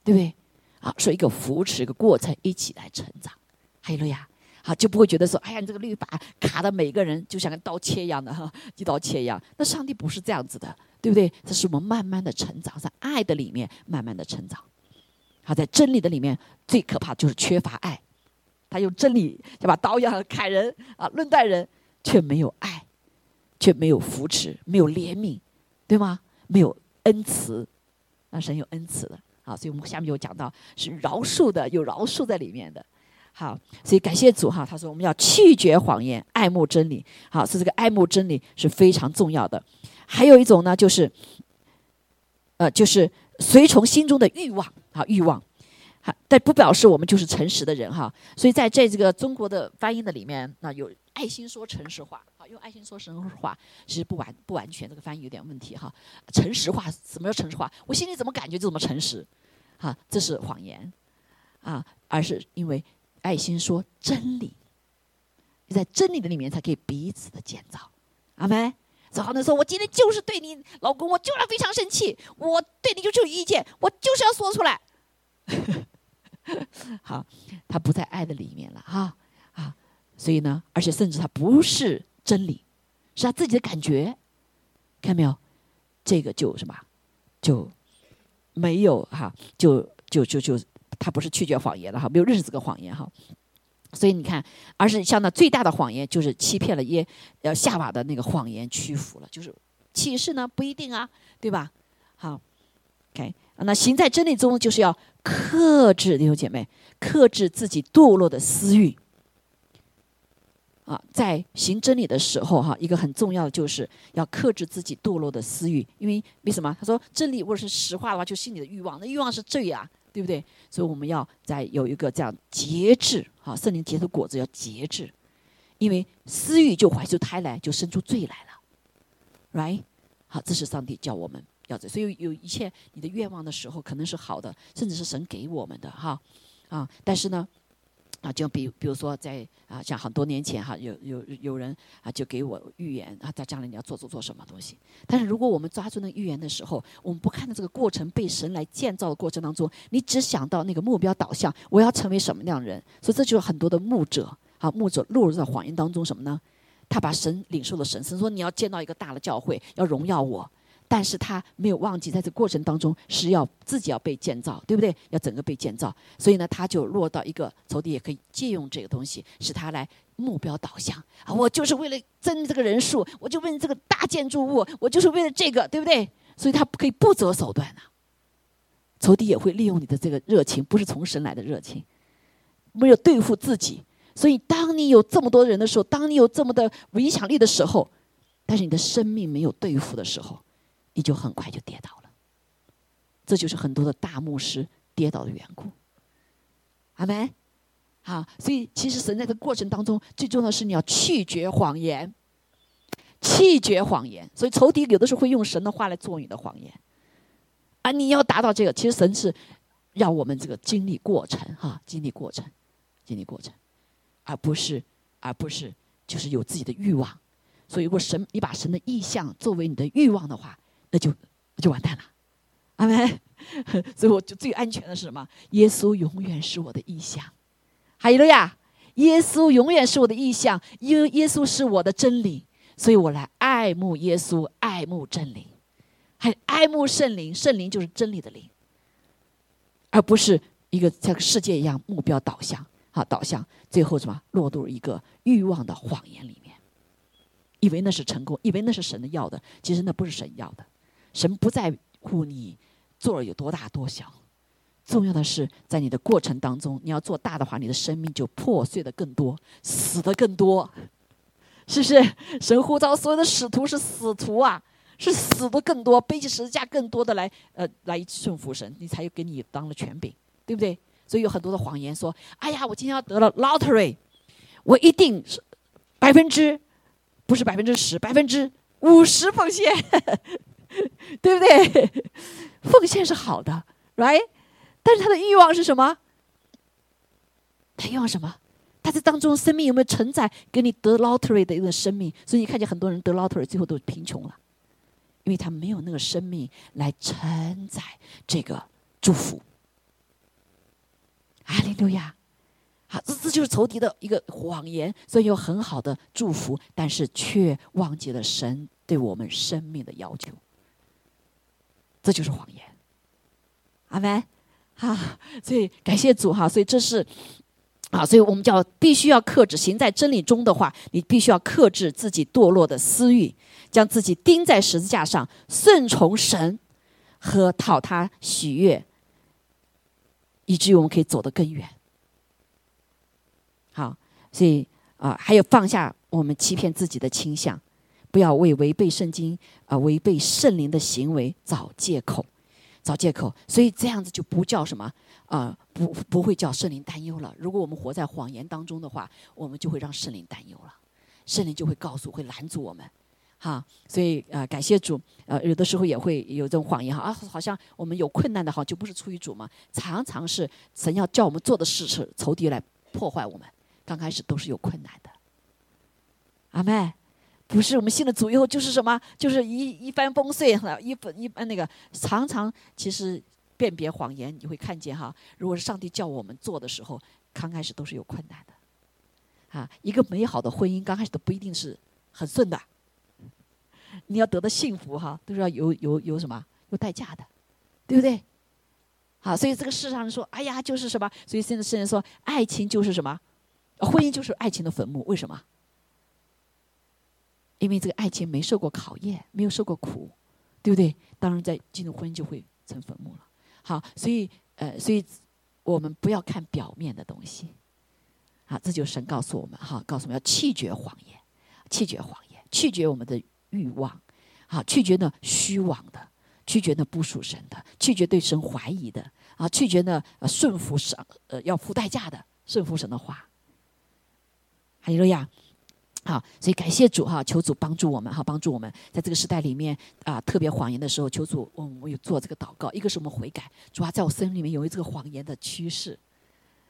对不对？啊，说一个扶持一个过程，一起来成长，还有了呀，好就不会觉得说，哎呀，你这个律法卡的每个人就像跟刀切一样的哈，一刀切一样。那上帝不是这样子的，对不对？这是我们慢慢的成长，在爱的里面慢慢的成长。好，在真理的里面，最可怕就是缺乏爱。他用真理就把刀一样砍人啊，论断人，却没有爱，却没有扶持，没有怜悯，对吗？没有恩慈，那神有恩慈的啊，所以我们下面有讲到是饶恕的，有饶恕在里面的。好，所以感谢主哈，他说我们要拒绝谎言，爱慕真理。好，是这个爱慕真理是非常重要的。还有一种呢，就是，呃，就是随从心中的欲望啊，欲望。好，但不表示我们就是诚实的人哈。所以在这这个中国的翻译的里面，那有爱心说诚实话，用爱心说实话，其实不完不完全，这个翻译有点问题哈。诚实话，什么叫诚实话？我心里怎么感觉就怎么诚实，哈，这是谎言，啊，而是因为爱心说真理，在真理的里面才可以彼此的建造，阿门。然后呢，说我今天就是对你老公，我就是非常生气，我对你就是有意见，我就是要说出来。好，他不在爱的里面了哈啊，所以呢，而且甚至他不是真理，是他自己的感觉，看到没有？这个就什么，就没有哈，就就就就他不是拒绝谎言了哈，没有认识这个谎言哈。所以你看，而是像那最大的谎言，就是欺骗了耶呃夏娃的那个谎言屈服了，就是启示呢不一定啊，对吧？好，OK。那行在真理中，就是要克制弟兄姐妹，克制自己堕落的私欲。啊，在行真理的时候，哈，一个很重要的就是要克制自己堕落的私欲，因为为什么？他说真理如果是实话的话，就心里的欲望，那欲望是罪啊，对不对？所以我们要在有一个这样节制，哈，圣灵结出果子要节制，因为私欲就怀出胎来，就生出罪来了，right？好，这是上帝教我们要。所以有一切你的愿望的时候，可能是好的，甚至是神给我们的哈啊。但是呢，啊，就比比如说在啊，像很多年前哈，有有有人啊，就给我预言啊，在将来你要做做做什么东西。但是如果我们抓住那预言的时候，我们不看到这个过程被神来建造的过程当中，你只想到那个目标导向，我要成为什么样的人？所以这就是很多的牧者啊，牧者落入在谎言当中什么呢？他把神领受了神，神说你要见到一个大的教会，要荣耀我。但是他没有忘记，在这过程当中是要自己要被建造，对不对？要整个被建造，所以呢，他就落到一个仇敌也可以借用这个东西，使他来目标导向啊！我就是为了增这个人数，我就为了这个大建筑物，我就是为了这个，对不对？所以他可以不择手段呐。仇敌也会利用你的这个热情，不是从神来的热情，为了对付自己。所以，当你有这么多人的时候，当你有这么的影响力的时候，但是你的生命没有对付的时候。你就很快就跌倒了，这就是很多的大牧师跌倒的缘故。阿门。好，所以其实神在这个过程当中，最重要的是你要拒绝谎言，拒绝谎言。所以仇敌有的时候会用神的话来做你的谎言。啊，你要达到这个，其实神是让我们这个经历过程，哈，经历过程，经历过程，而不是，而不是就是有自己的欲望。所以，如果神你把神的意向作为你的欲望的话，那就那就完蛋了，阿门。所以我就最安全的是什么？耶稣永远是我的意向。还有了呀，耶稣永远是我的意象，耶耶稣是我的真理，所以我来爱慕耶稣，爱慕真理，还爱慕圣灵。圣灵就是真理的灵，而不是一个像世界一样目标导向，好导向，最后什么落入一个欲望的谎言里面，以为那是成功，以为那是神的要的，其实那不是神要的。神不在乎你做了有多大多小。重要的是，在你的过程当中，你要做大的话，你的生命就破碎的更多，死的更多，是不是？神呼召所有的使徒是死徒啊，是死的更多，背起十字架更多的来，呃，来顺服神，你才给你当了权柄，对不对？所以有很多的谎言说：“哎呀，我今天要得了 lottery，我一定是百分之不是百分之十，百分之五十奉献，对不对？奉献是好的，right？” 但是他的欲望是什么？他欲望什么？他在当中生命有没有承载给你得 lottery 的一个生命？所以你看见很多人得 lottery 最后都贫穷了，因为他没有那个生命来承载这个祝福。阿利路亚！好，这这就是仇敌的一个谎言。所以有很好的祝福，但是却忘记了神对我们生命的要求。这就是谎言。阿门。啊，所以感谢主哈，所以这是啊，所以我们叫必须要克制行在真理中的话，你必须要克制自己堕落的私欲，将自己钉在十字架上，顺从神和讨他喜悦，以至于我们可以走得更远。好，所以啊，还有放下我们欺骗自己的倾向，不要为违背圣经啊、违背圣灵的行为找借口。找借口，所以这样子就不叫什么啊？不不会叫圣灵担忧了。如果我们活在谎言当中的话，我们就会让圣灵担忧了。圣灵就会告诉，会拦阻我们，哈。所以啊，感谢主。呃，有的时候也会有这种谎言哈啊，好像我们有困难的哈，就不是出于主嘛。常常是神要叫我们做的事，是仇敌来破坏我们。刚开始都是有困难的。阿妹。不是我们信了主以后就是什么，就是一一帆风顺哈，一本一般那个常常其实辨别谎言，你会看见哈。如果是上帝叫我们做的时候，刚开始都是有困难的，啊，一个美好的婚姻刚开始都不一定是很顺的。你要得到幸福哈，都是要有有有什么有代价的，对不对？好，所以这个世上人说，哎呀，就是什么？所以现在世人说，爱情就是什么？婚姻就是爱情的坟墓，为什么？因为这个爱情没受过考验，没有受过苦，对不对？当然，在进入婚姻就会成坟墓了。好，所以呃，所以我们不要看表面的东西。好，这就是神告诉我们哈，告诉我们要弃绝谎言，弃绝谎言，弃绝我们的欲望，好，拒绝那虚妄的，拒绝那不属神的，拒绝对神怀疑的，啊，拒绝那顺服神呃要付代价的顺服神的话。还有呀。好，所以感谢主哈，求主帮助我们哈，帮助我们在这个时代里面啊，特别谎言的时候，求主，我我有做这个祷告。一个是我们悔改，主要在我生命里面有没有这个谎言的趋势？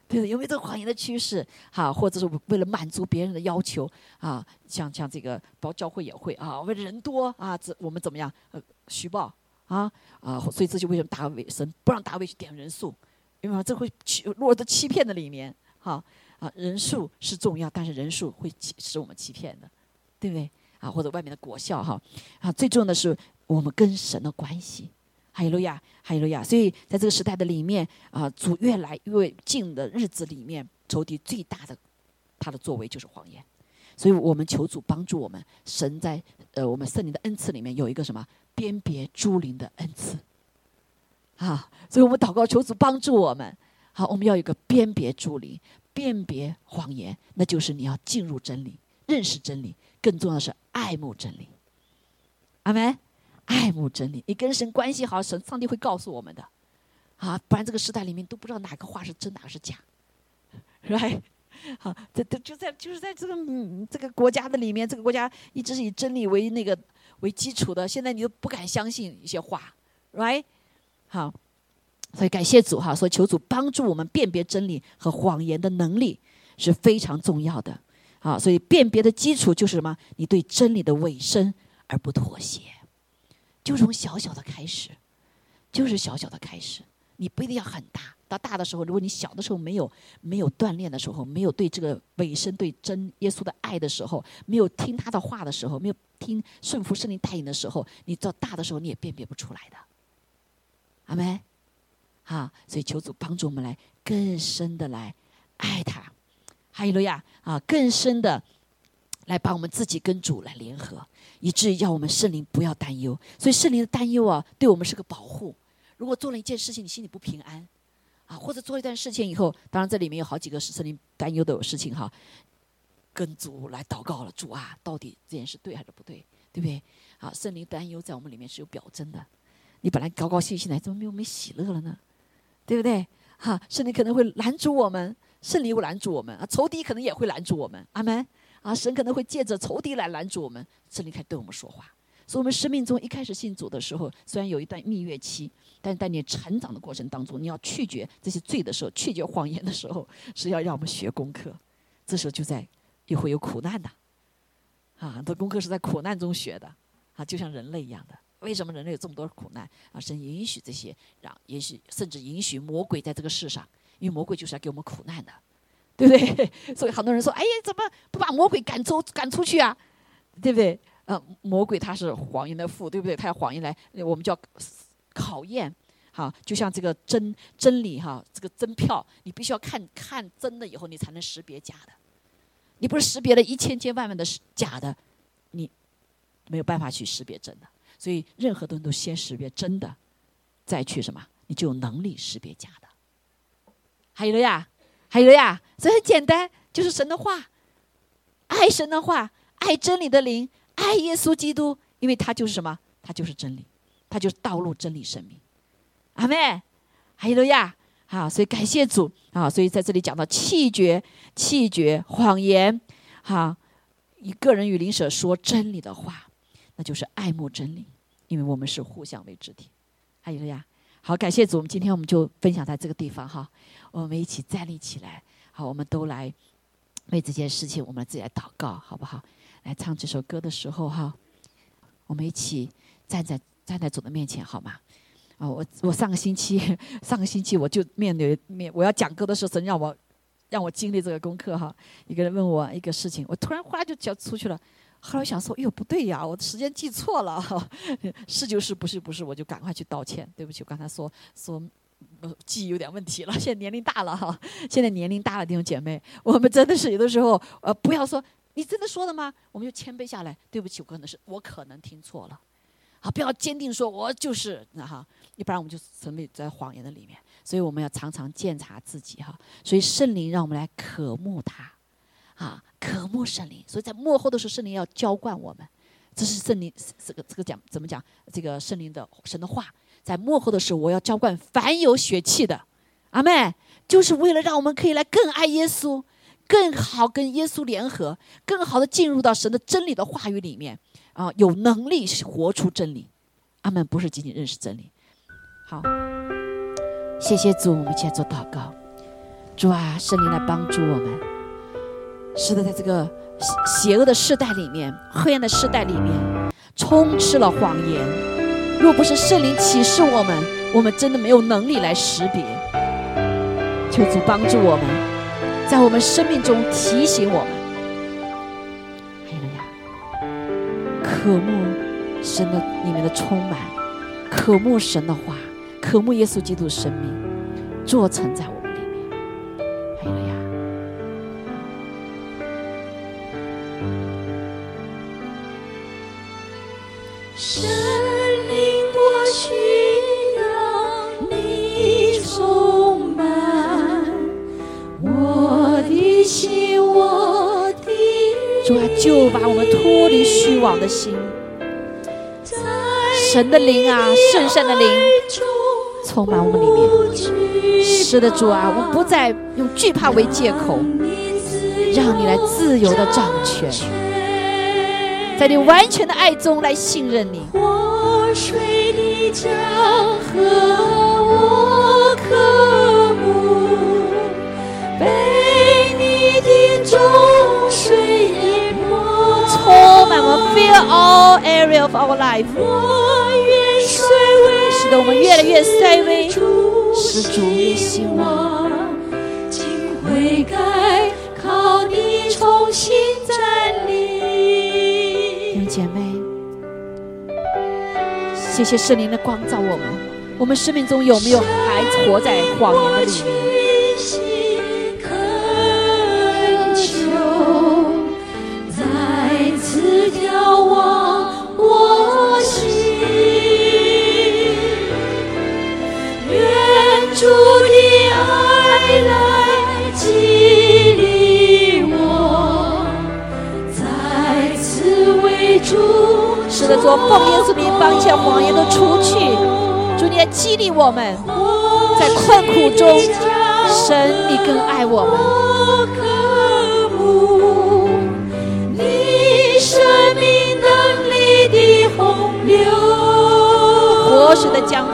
对，有没有这个谎言的趋势？哈，或者是为了满足别人的要求啊，像像这个包教会也会啊，为了人多啊，这我们怎么样？呃，虚报啊啊，所以这就为什么大卫神不让大卫去点人数？因为这会欺落到欺骗的里面，哈。啊人数是重要，但是人数会使我们欺骗的，对不对？啊，或者外面的国效哈，啊，最重要的是我们跟神的关系，哈利路亚，哈利路亚。所以在这个时代的里面啊，主越来越近的日子里面，仇敌最大的他的作为就是谎言，所以我们求主帮助我们，神在呃我们圣灵的恩赐里面有一个什么辨别诸灵的恩赐，啊，所以我们祷告求主帮助我们，好，我们要有个辨别诸灵。辨别谎言，那就是你要进入真理，认识真理，更重要的是爱慕真理。阿门，爱慕真理。你跟神关系好，神上帝会告诉我们的，啊，不然这个时代里面都不知道哪个话是真，哪个是假，right？好，这这就在就是在这个嗯这个国家的里面，这个国家一直是以真理为那个为基础的，现在你都不敢相信一些话，right？好。所以感谢主哈，所以求主帮助我们辨别真理和谎言的能力是非常重要的。好，所以辨别的基础就是什么？你对真理的委身而不妥协，就从小小的开始，就是小小的开始。你不一定要很大，到大的时候，如果你小的时候没有没有锻炼的时候，没有对这个尾声对真耶稣的爱的时候，没有听他的话的时候，没有听顺服圣灵带领的时候，你到大的时候你也辨别不出来的。阿门。好，所以求主帮助我们来更深的来爱他，哈利路亚啊，更深的来把我们自己跟主来联合，以至于要我们圣灵不要担忧。所以圣灵的担忧啊，对我们是个保护。如果做了一件事情，你心里不平安啊，或者做一段事情以后，当然这里面有好几个是圣灵担忧的事情哈，跟主来祷告了，主啊，到底这件事对还是不对，对不对？啊，圣灵担忧在我们里面是有表征的。你本来高高兴兴的，怎么没有没喜乐了呢？对不对？哈，圣灵可能会拦阻我们，圣灵会拦阻我们啊，仇敌可能也会拦阻我们。阿门啊，神可能会借着仇敌来拦阻我们，圣灵开始对我们说话。所以，我们生命中一开始信主的时候，虽然有一段蜜月期，但在你成长的过程当中，你要拒绝这些罪的时候，拒绝谎言的时候，是要让我们学功课。这时候就在也会有苦难的，啊，这功课是在苦难中学的，啊，就像人类一样的。为什么人类有这么多苦难啊？神允许这些，让也许甚至允许魔鬼在这个世上，因为魔鬼就是要给我们苦难的，对不对？所以很多人说：“哎呀，怎么不把魔鬼赶走、赶出去啊？对不对？”呃，魔鬼他是谎言的父，对不对？他要谎言来，我们叫考验。好，就像这个真真理哈，这个真票，你必须要看看真的以后，你才能识别假的。你不是识别了一千千万万的假的，你没有办法去识别真的。所以，任何东西都先识别真的，再去什么，你就有能力识别假的。还有了呀，还有了呀，这很简单，就是神的话，爱神的话，爱真理的灵，爱耶稣基督，因为他就是什么，他就是真理，他就是道路、真理、生命。阿妹，还有了呀，好，所以感谢主啊，所以在这里讲到气绝、气绝、谎言，好，以个人与灵舍说真理的话，那就是爱慕真理。因为我们是互相为肢体，还有呀，好，感谢主，我们今天我们就分享在这个地方哈，我们一起站立起来，好，我们都来为这件事情，我们自己来祷告，好不好？来唱这首歌的时候哈，我们一起站在站在主的面前，好吗？啊，我我上个星期上个星期我就面对面我要讲歌的时候，神让我让我经历这个功课哈，一个人问我一个事情，我突然哗就叫出去了。后来我想说，哎呦不对呀，我的时间记错了，是就是，不是不是，我就赶快去道歉，对不起，我刚才说说记忆有点问题了，现在年龄大了哈，现在年龄大了，弟兄姐妹，我们真的是有的时候，呃，不要说你真的说的吗？我们就谦卑下来，对不起，我可能是我可能听错了，啊，不要坚定说我就是那哈，要不然我们就沉迷在谎言的里面，所以我们要常常检查自己哈，所以圣灵让我们来渴慕他。啊，渴慕圣灵，所以在幕后的时候，圣灵要浇灌我们。这是圣灵这个这个讲怎么讲？这个圣灵的神的话，在幕后的时候，我要浇灌凡有血气的。阿妹，就是为了让我们可以来更爱耶稣，更好跟耶稣联合，更好的进入到神的真理的话语里面啊，有能力活出真理。阿门，不是仅仅认识真理。好，谢谢主，我们一起做祷告。主啊，圣灵来帮助我们。是的，在这个邪恶的时代里面，黑暗的时代里面，充斥了谎言。若不是圣灵启示我们，我们真的没有能力来识别。求主帮助我们，在我们生命中提醒我们。还有呀，渴慕神的里面的充满，渴慕神的话，渴慕耶稣基督生命，做成在就把我们脱离虚妄的心，神的灵啊，圣善的灵充满我们里面。是的，主啊，我们不再用惧怕为借口，让你来自由的掌权。在你完全的爱中来信任你。活水的江河，all area of our life。使得我们越来越衰微，是主也希望。请悔改，靠你重新站弟立。兄姐妹，谢谢圣灵的光照我们。我们生命中有没有还活在谎言的里面？主是的，主奉耶稣名，把一切谎言都除去。主，你来激励我们，在困苦中，神你更爱我们。我渴慕你生命能力的洪流，活水的江河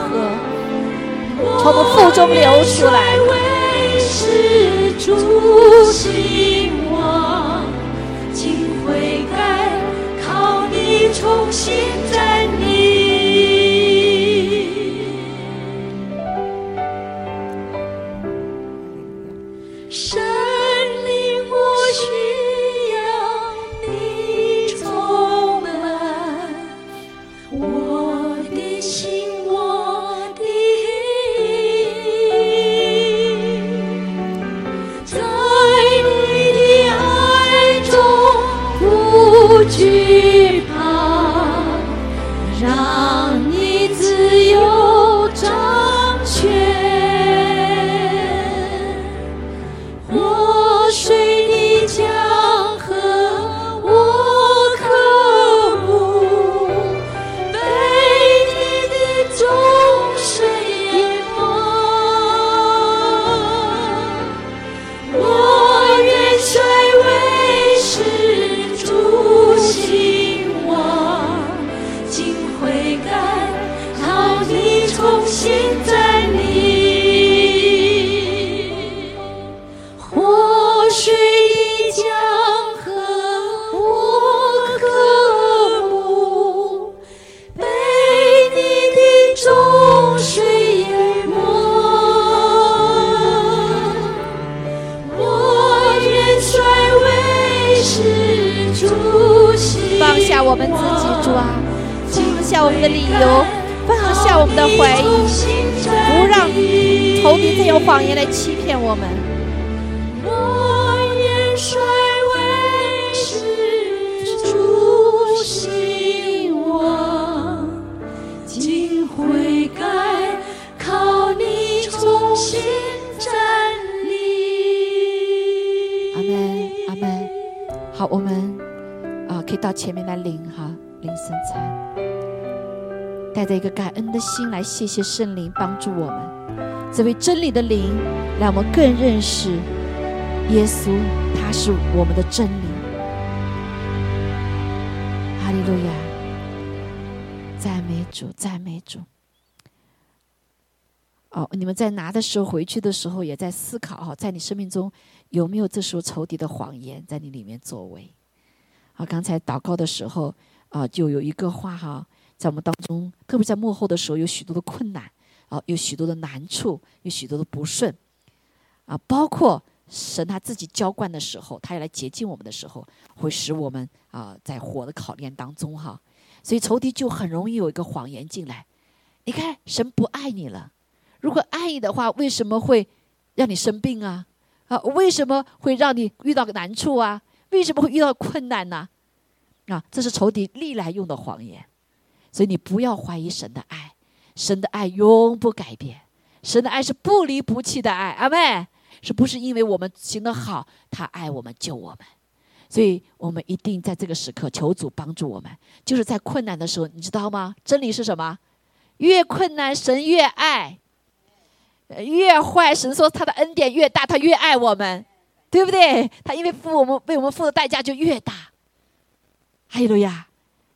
从我们腹中流出来。重新站立。悔改，靠你重新站立。阿门，阿门。好，我们啊、可以到前面来领哈，领圣餐，带着一个感恩的心来谢谢圣灵帮助我们，这位真理的灵，让我们更认识耶稣，他是我们的真理。哈利路亚，主，赞美主。哦，你们在拿的时候，回去的时候也在思考哈，在你生命中有没有这时候仇敌的谎言在你里面作为？啊，刚才祷告的时候啊，就有一个话哈，在我们当中，特别在幕后的时候，有许多的困难啊，有许多的难处，有许多的不顺啊，包括神他自己浇灌的时候，他要来洁净我们的时候，会使我们啊在火的考验当中哈，所以仇敌就很容易有一个谎言进来，你看神不爱你了。如果爱你的话，为什么会让你生病啊？啊，为什么会让你遇到个难处啊？为什么会遇到困难呢、啊？这是仇敌历来用的谎言，所以你不要怀疑神的爱，神的爱永不改变，神的爱是不离不弃的爱，阿妹，是不是因为我们行得好，他爱我们救我们？所以我们一定在这个时刻求主帮助我们，就是在困难的时候，你知道吗？真理是什么？越困难，神越爱。越坏，神说他的恩典越大，他越爱我们，对不对？他因为付我们为我们付的代价就越大。哈利路亚，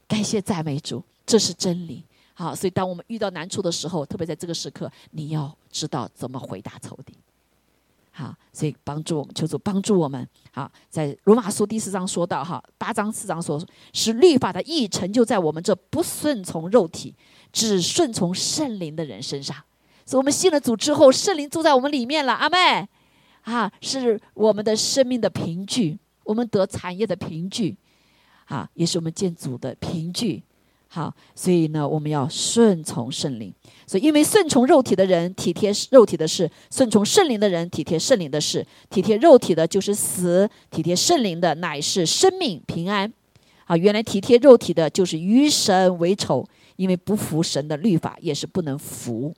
感谢赞美主，这是真理。好，所以当我们遇到难处的时候，特别在这个时刻，你要知道怎么回答仇敌。好，所以帮助我们，求主帮助我们。好，在罗马书第四章说到，哈，八章四章说，使律法的意义成就在我们这不顺从肉体，只顺从圣灵的人身上。所以我们信了主之后，圣灵住在我们里面了。阿妹，啊，是我们的生命的凭据，我们得产业的凭据，啊，也是我们见主的凭据。好，所以呢，我们要顺从圣灵。所以，因为顺从肉体的人体贴肉体的事，顺从圣灵的人体贴圣灵的事。体贴肉体的就是死，体贴圣灵的乃是生命平安。啊，原来体贴肉体的就是与神为仇，因为不服神的律法，也是不能服。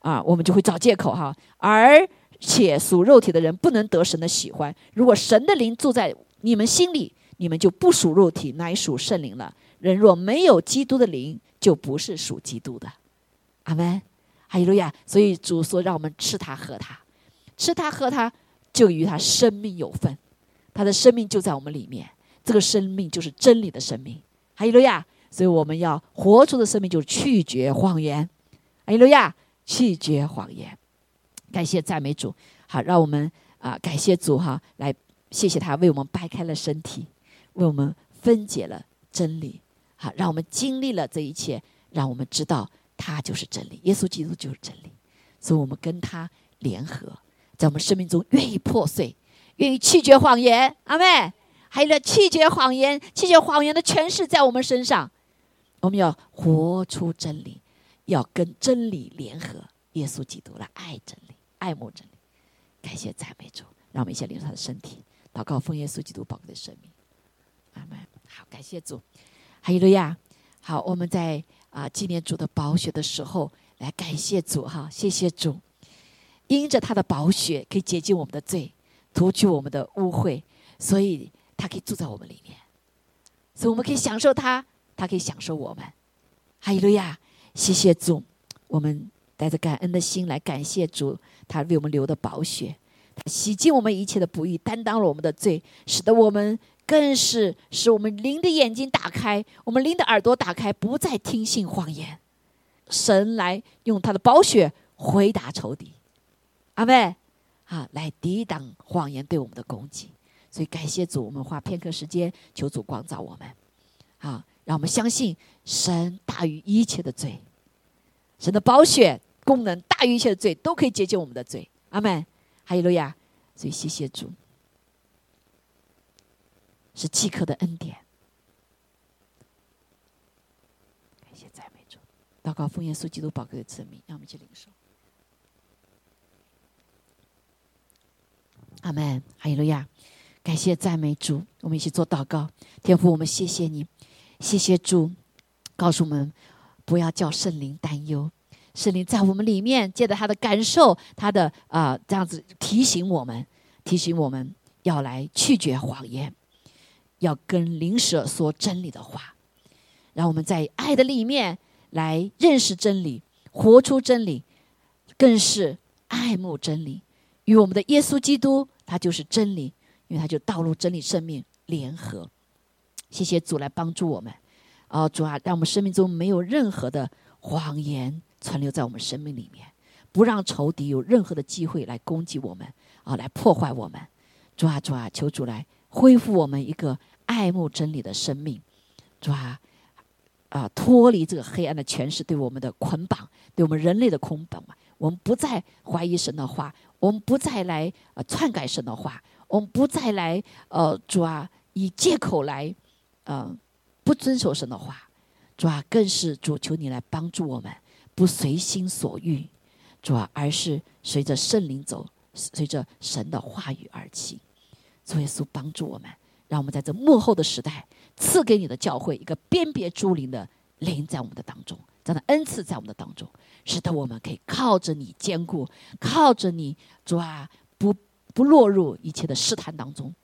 啊，我们就会找借口哈。而且属肉体的人不能得神的喜欢。如果神的灵住在你们心里，你们就不属肉体，乃属圣灵了。人若没有基督的灵，就不是属基督的。阿门，哈利路亚。所以主说，让我们吃它喝它，吃它喝它，就与他生命有份。他的生命就在我们里面，这个生命就是真理的生命。哈利路亚。所以我们要活出的生命就是拒绝谎言。哈利路亚，拒绝谎言。感谢赞美主。好，让我们啊，感谢主哈，来谢谢他为我们掰开了身体，为我们分解了真理。好，让我们经历了这一切，让我们知道他就是真理，耶稣基督就是真理，所以我们跟他联合，在我们生命中愿意破碎，愿意拒绝谎言，阿妹，还有呢拒绝谎言，拒绝谎言的权势在我们身上，我们要活出真理，要跟真理联合，耶稣基督来爱真理，爱慕真理，感谢赞美主，让我们一起领受他的身体，祷告奉耶稣基督宝贵的生命，阿门。好，感谢主。哈利路亚！好，我们在啊纪念主的宝血的时候，来感谢主哈，谢谢主，因着他的宝血可以洁净我们的罪，除去我们的污秽，所以他可以住在我们里面，所以我们可以享受他，他可以享受我们。哈利路亚！谢谢主，我们带着感恩的心来感谢主，他为我们流的宝血，他洗净我们一切的不义，担当了我们的罪，使得我们。更是使我们灵的眼睛打开，我们灵的耳朵打开，不再听信谎言。神来用他的宝血回答仇敌，阿妹，啊，来抵挡谎言对我们的攻击。所以感谢主，我们花片刻时间求主光照我们，啊，让我们相信神大于一切的罪，神的宝血功能大于一切的罪，都可以解决我们的罪。阿门，哈利路亚。所以谢谢主。是饥渴的恩典。感谢赞美主，祷告奉耶稣基督宝贵的赐名，让我们去领受。阿门，哈利路亚！感谢赞美主，我们一起做祷告。天父，我们谢谢你，谢谢主，告诉我们不要叫圣灵担忧。圣灵在我们里面，借着他的感受，他的啊这样子提醒我们，提醒我们要来拒绝谎言。要跟灵舍说真理的话，让我们在爱的里面来认识真理，活出真理，更是爱慕真理。与我们的耶稣基督，他就是真理，因为他就道路、真理、生命联合。谢谢主来帮助我们，哦，主啊，让我们生命中没有任何的谎言存留在我们生命里面，不让仇敌有任何的机会来攻击我们，啊，来破坏我们。主啊，主啊，求主来恢复我们一个。爱慕真理的生命，是吧？啊，脱离这个黑暗的权势对我们的捆绑，对我们人类的捆绑嘛。我们不再怀疑神的话，我们不再来篡改神的话，我们不再来呃主啊以借口来呃不遵守神的话，主啊更是主求你来帮助我们，不随心所欲，主啊而是随着圣灵走，随着神的话语而起。主耶稣帮助我们。让我们在这幕后的时代赐给你的教会一个辨别诸灵的灵在我们的当中，这样的恩赐在我们的当中，使得我们可以靠着你坚固，靠着你主啊，不不落入一切的试探当中。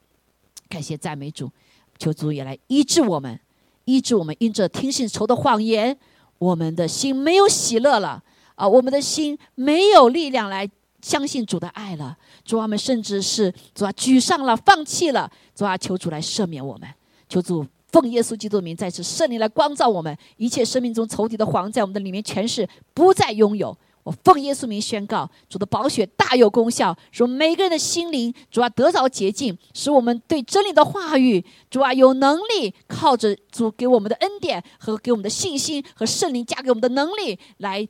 感谢赞美主，求主也来医治我们，医治我们因着听信仇的谎言，我们的心没有喜乐了啊，我们的心没有力量来。相信主的爱了，主啊，们甚至是主啊，沮丧了，放弃了，主啊，求主来赦免我们，求主奉耶稣基督的名再次圣灵来光照我们，一切生命中仇敌的黄在我们的里面全是不再拥有。我奉耶稣名宣告，主的宝血大有功效，使每个人的心灵主啊得着洁净，使我们对真理的话语主啊有能力，靠着主给我们的恩典和给我们的信心和圣灵加给我们的能力来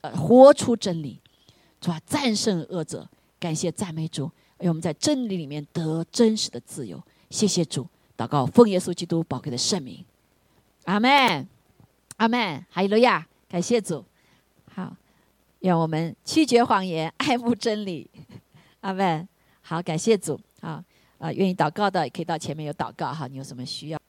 呃活出真理，主啊，战胜恶者。感谢赞美主，让我们在真理里面得真实的自由。谢谢主，祷告奉耶稣基督宝贵的圣名，阿门，阿门。哈利路亚，感谢主。好，愿我们拒绝谎言，爱慕真理。阿门。好，感谢主。好，啊，愿意祷告的也可以到前面有祷告哈。你有什么需要？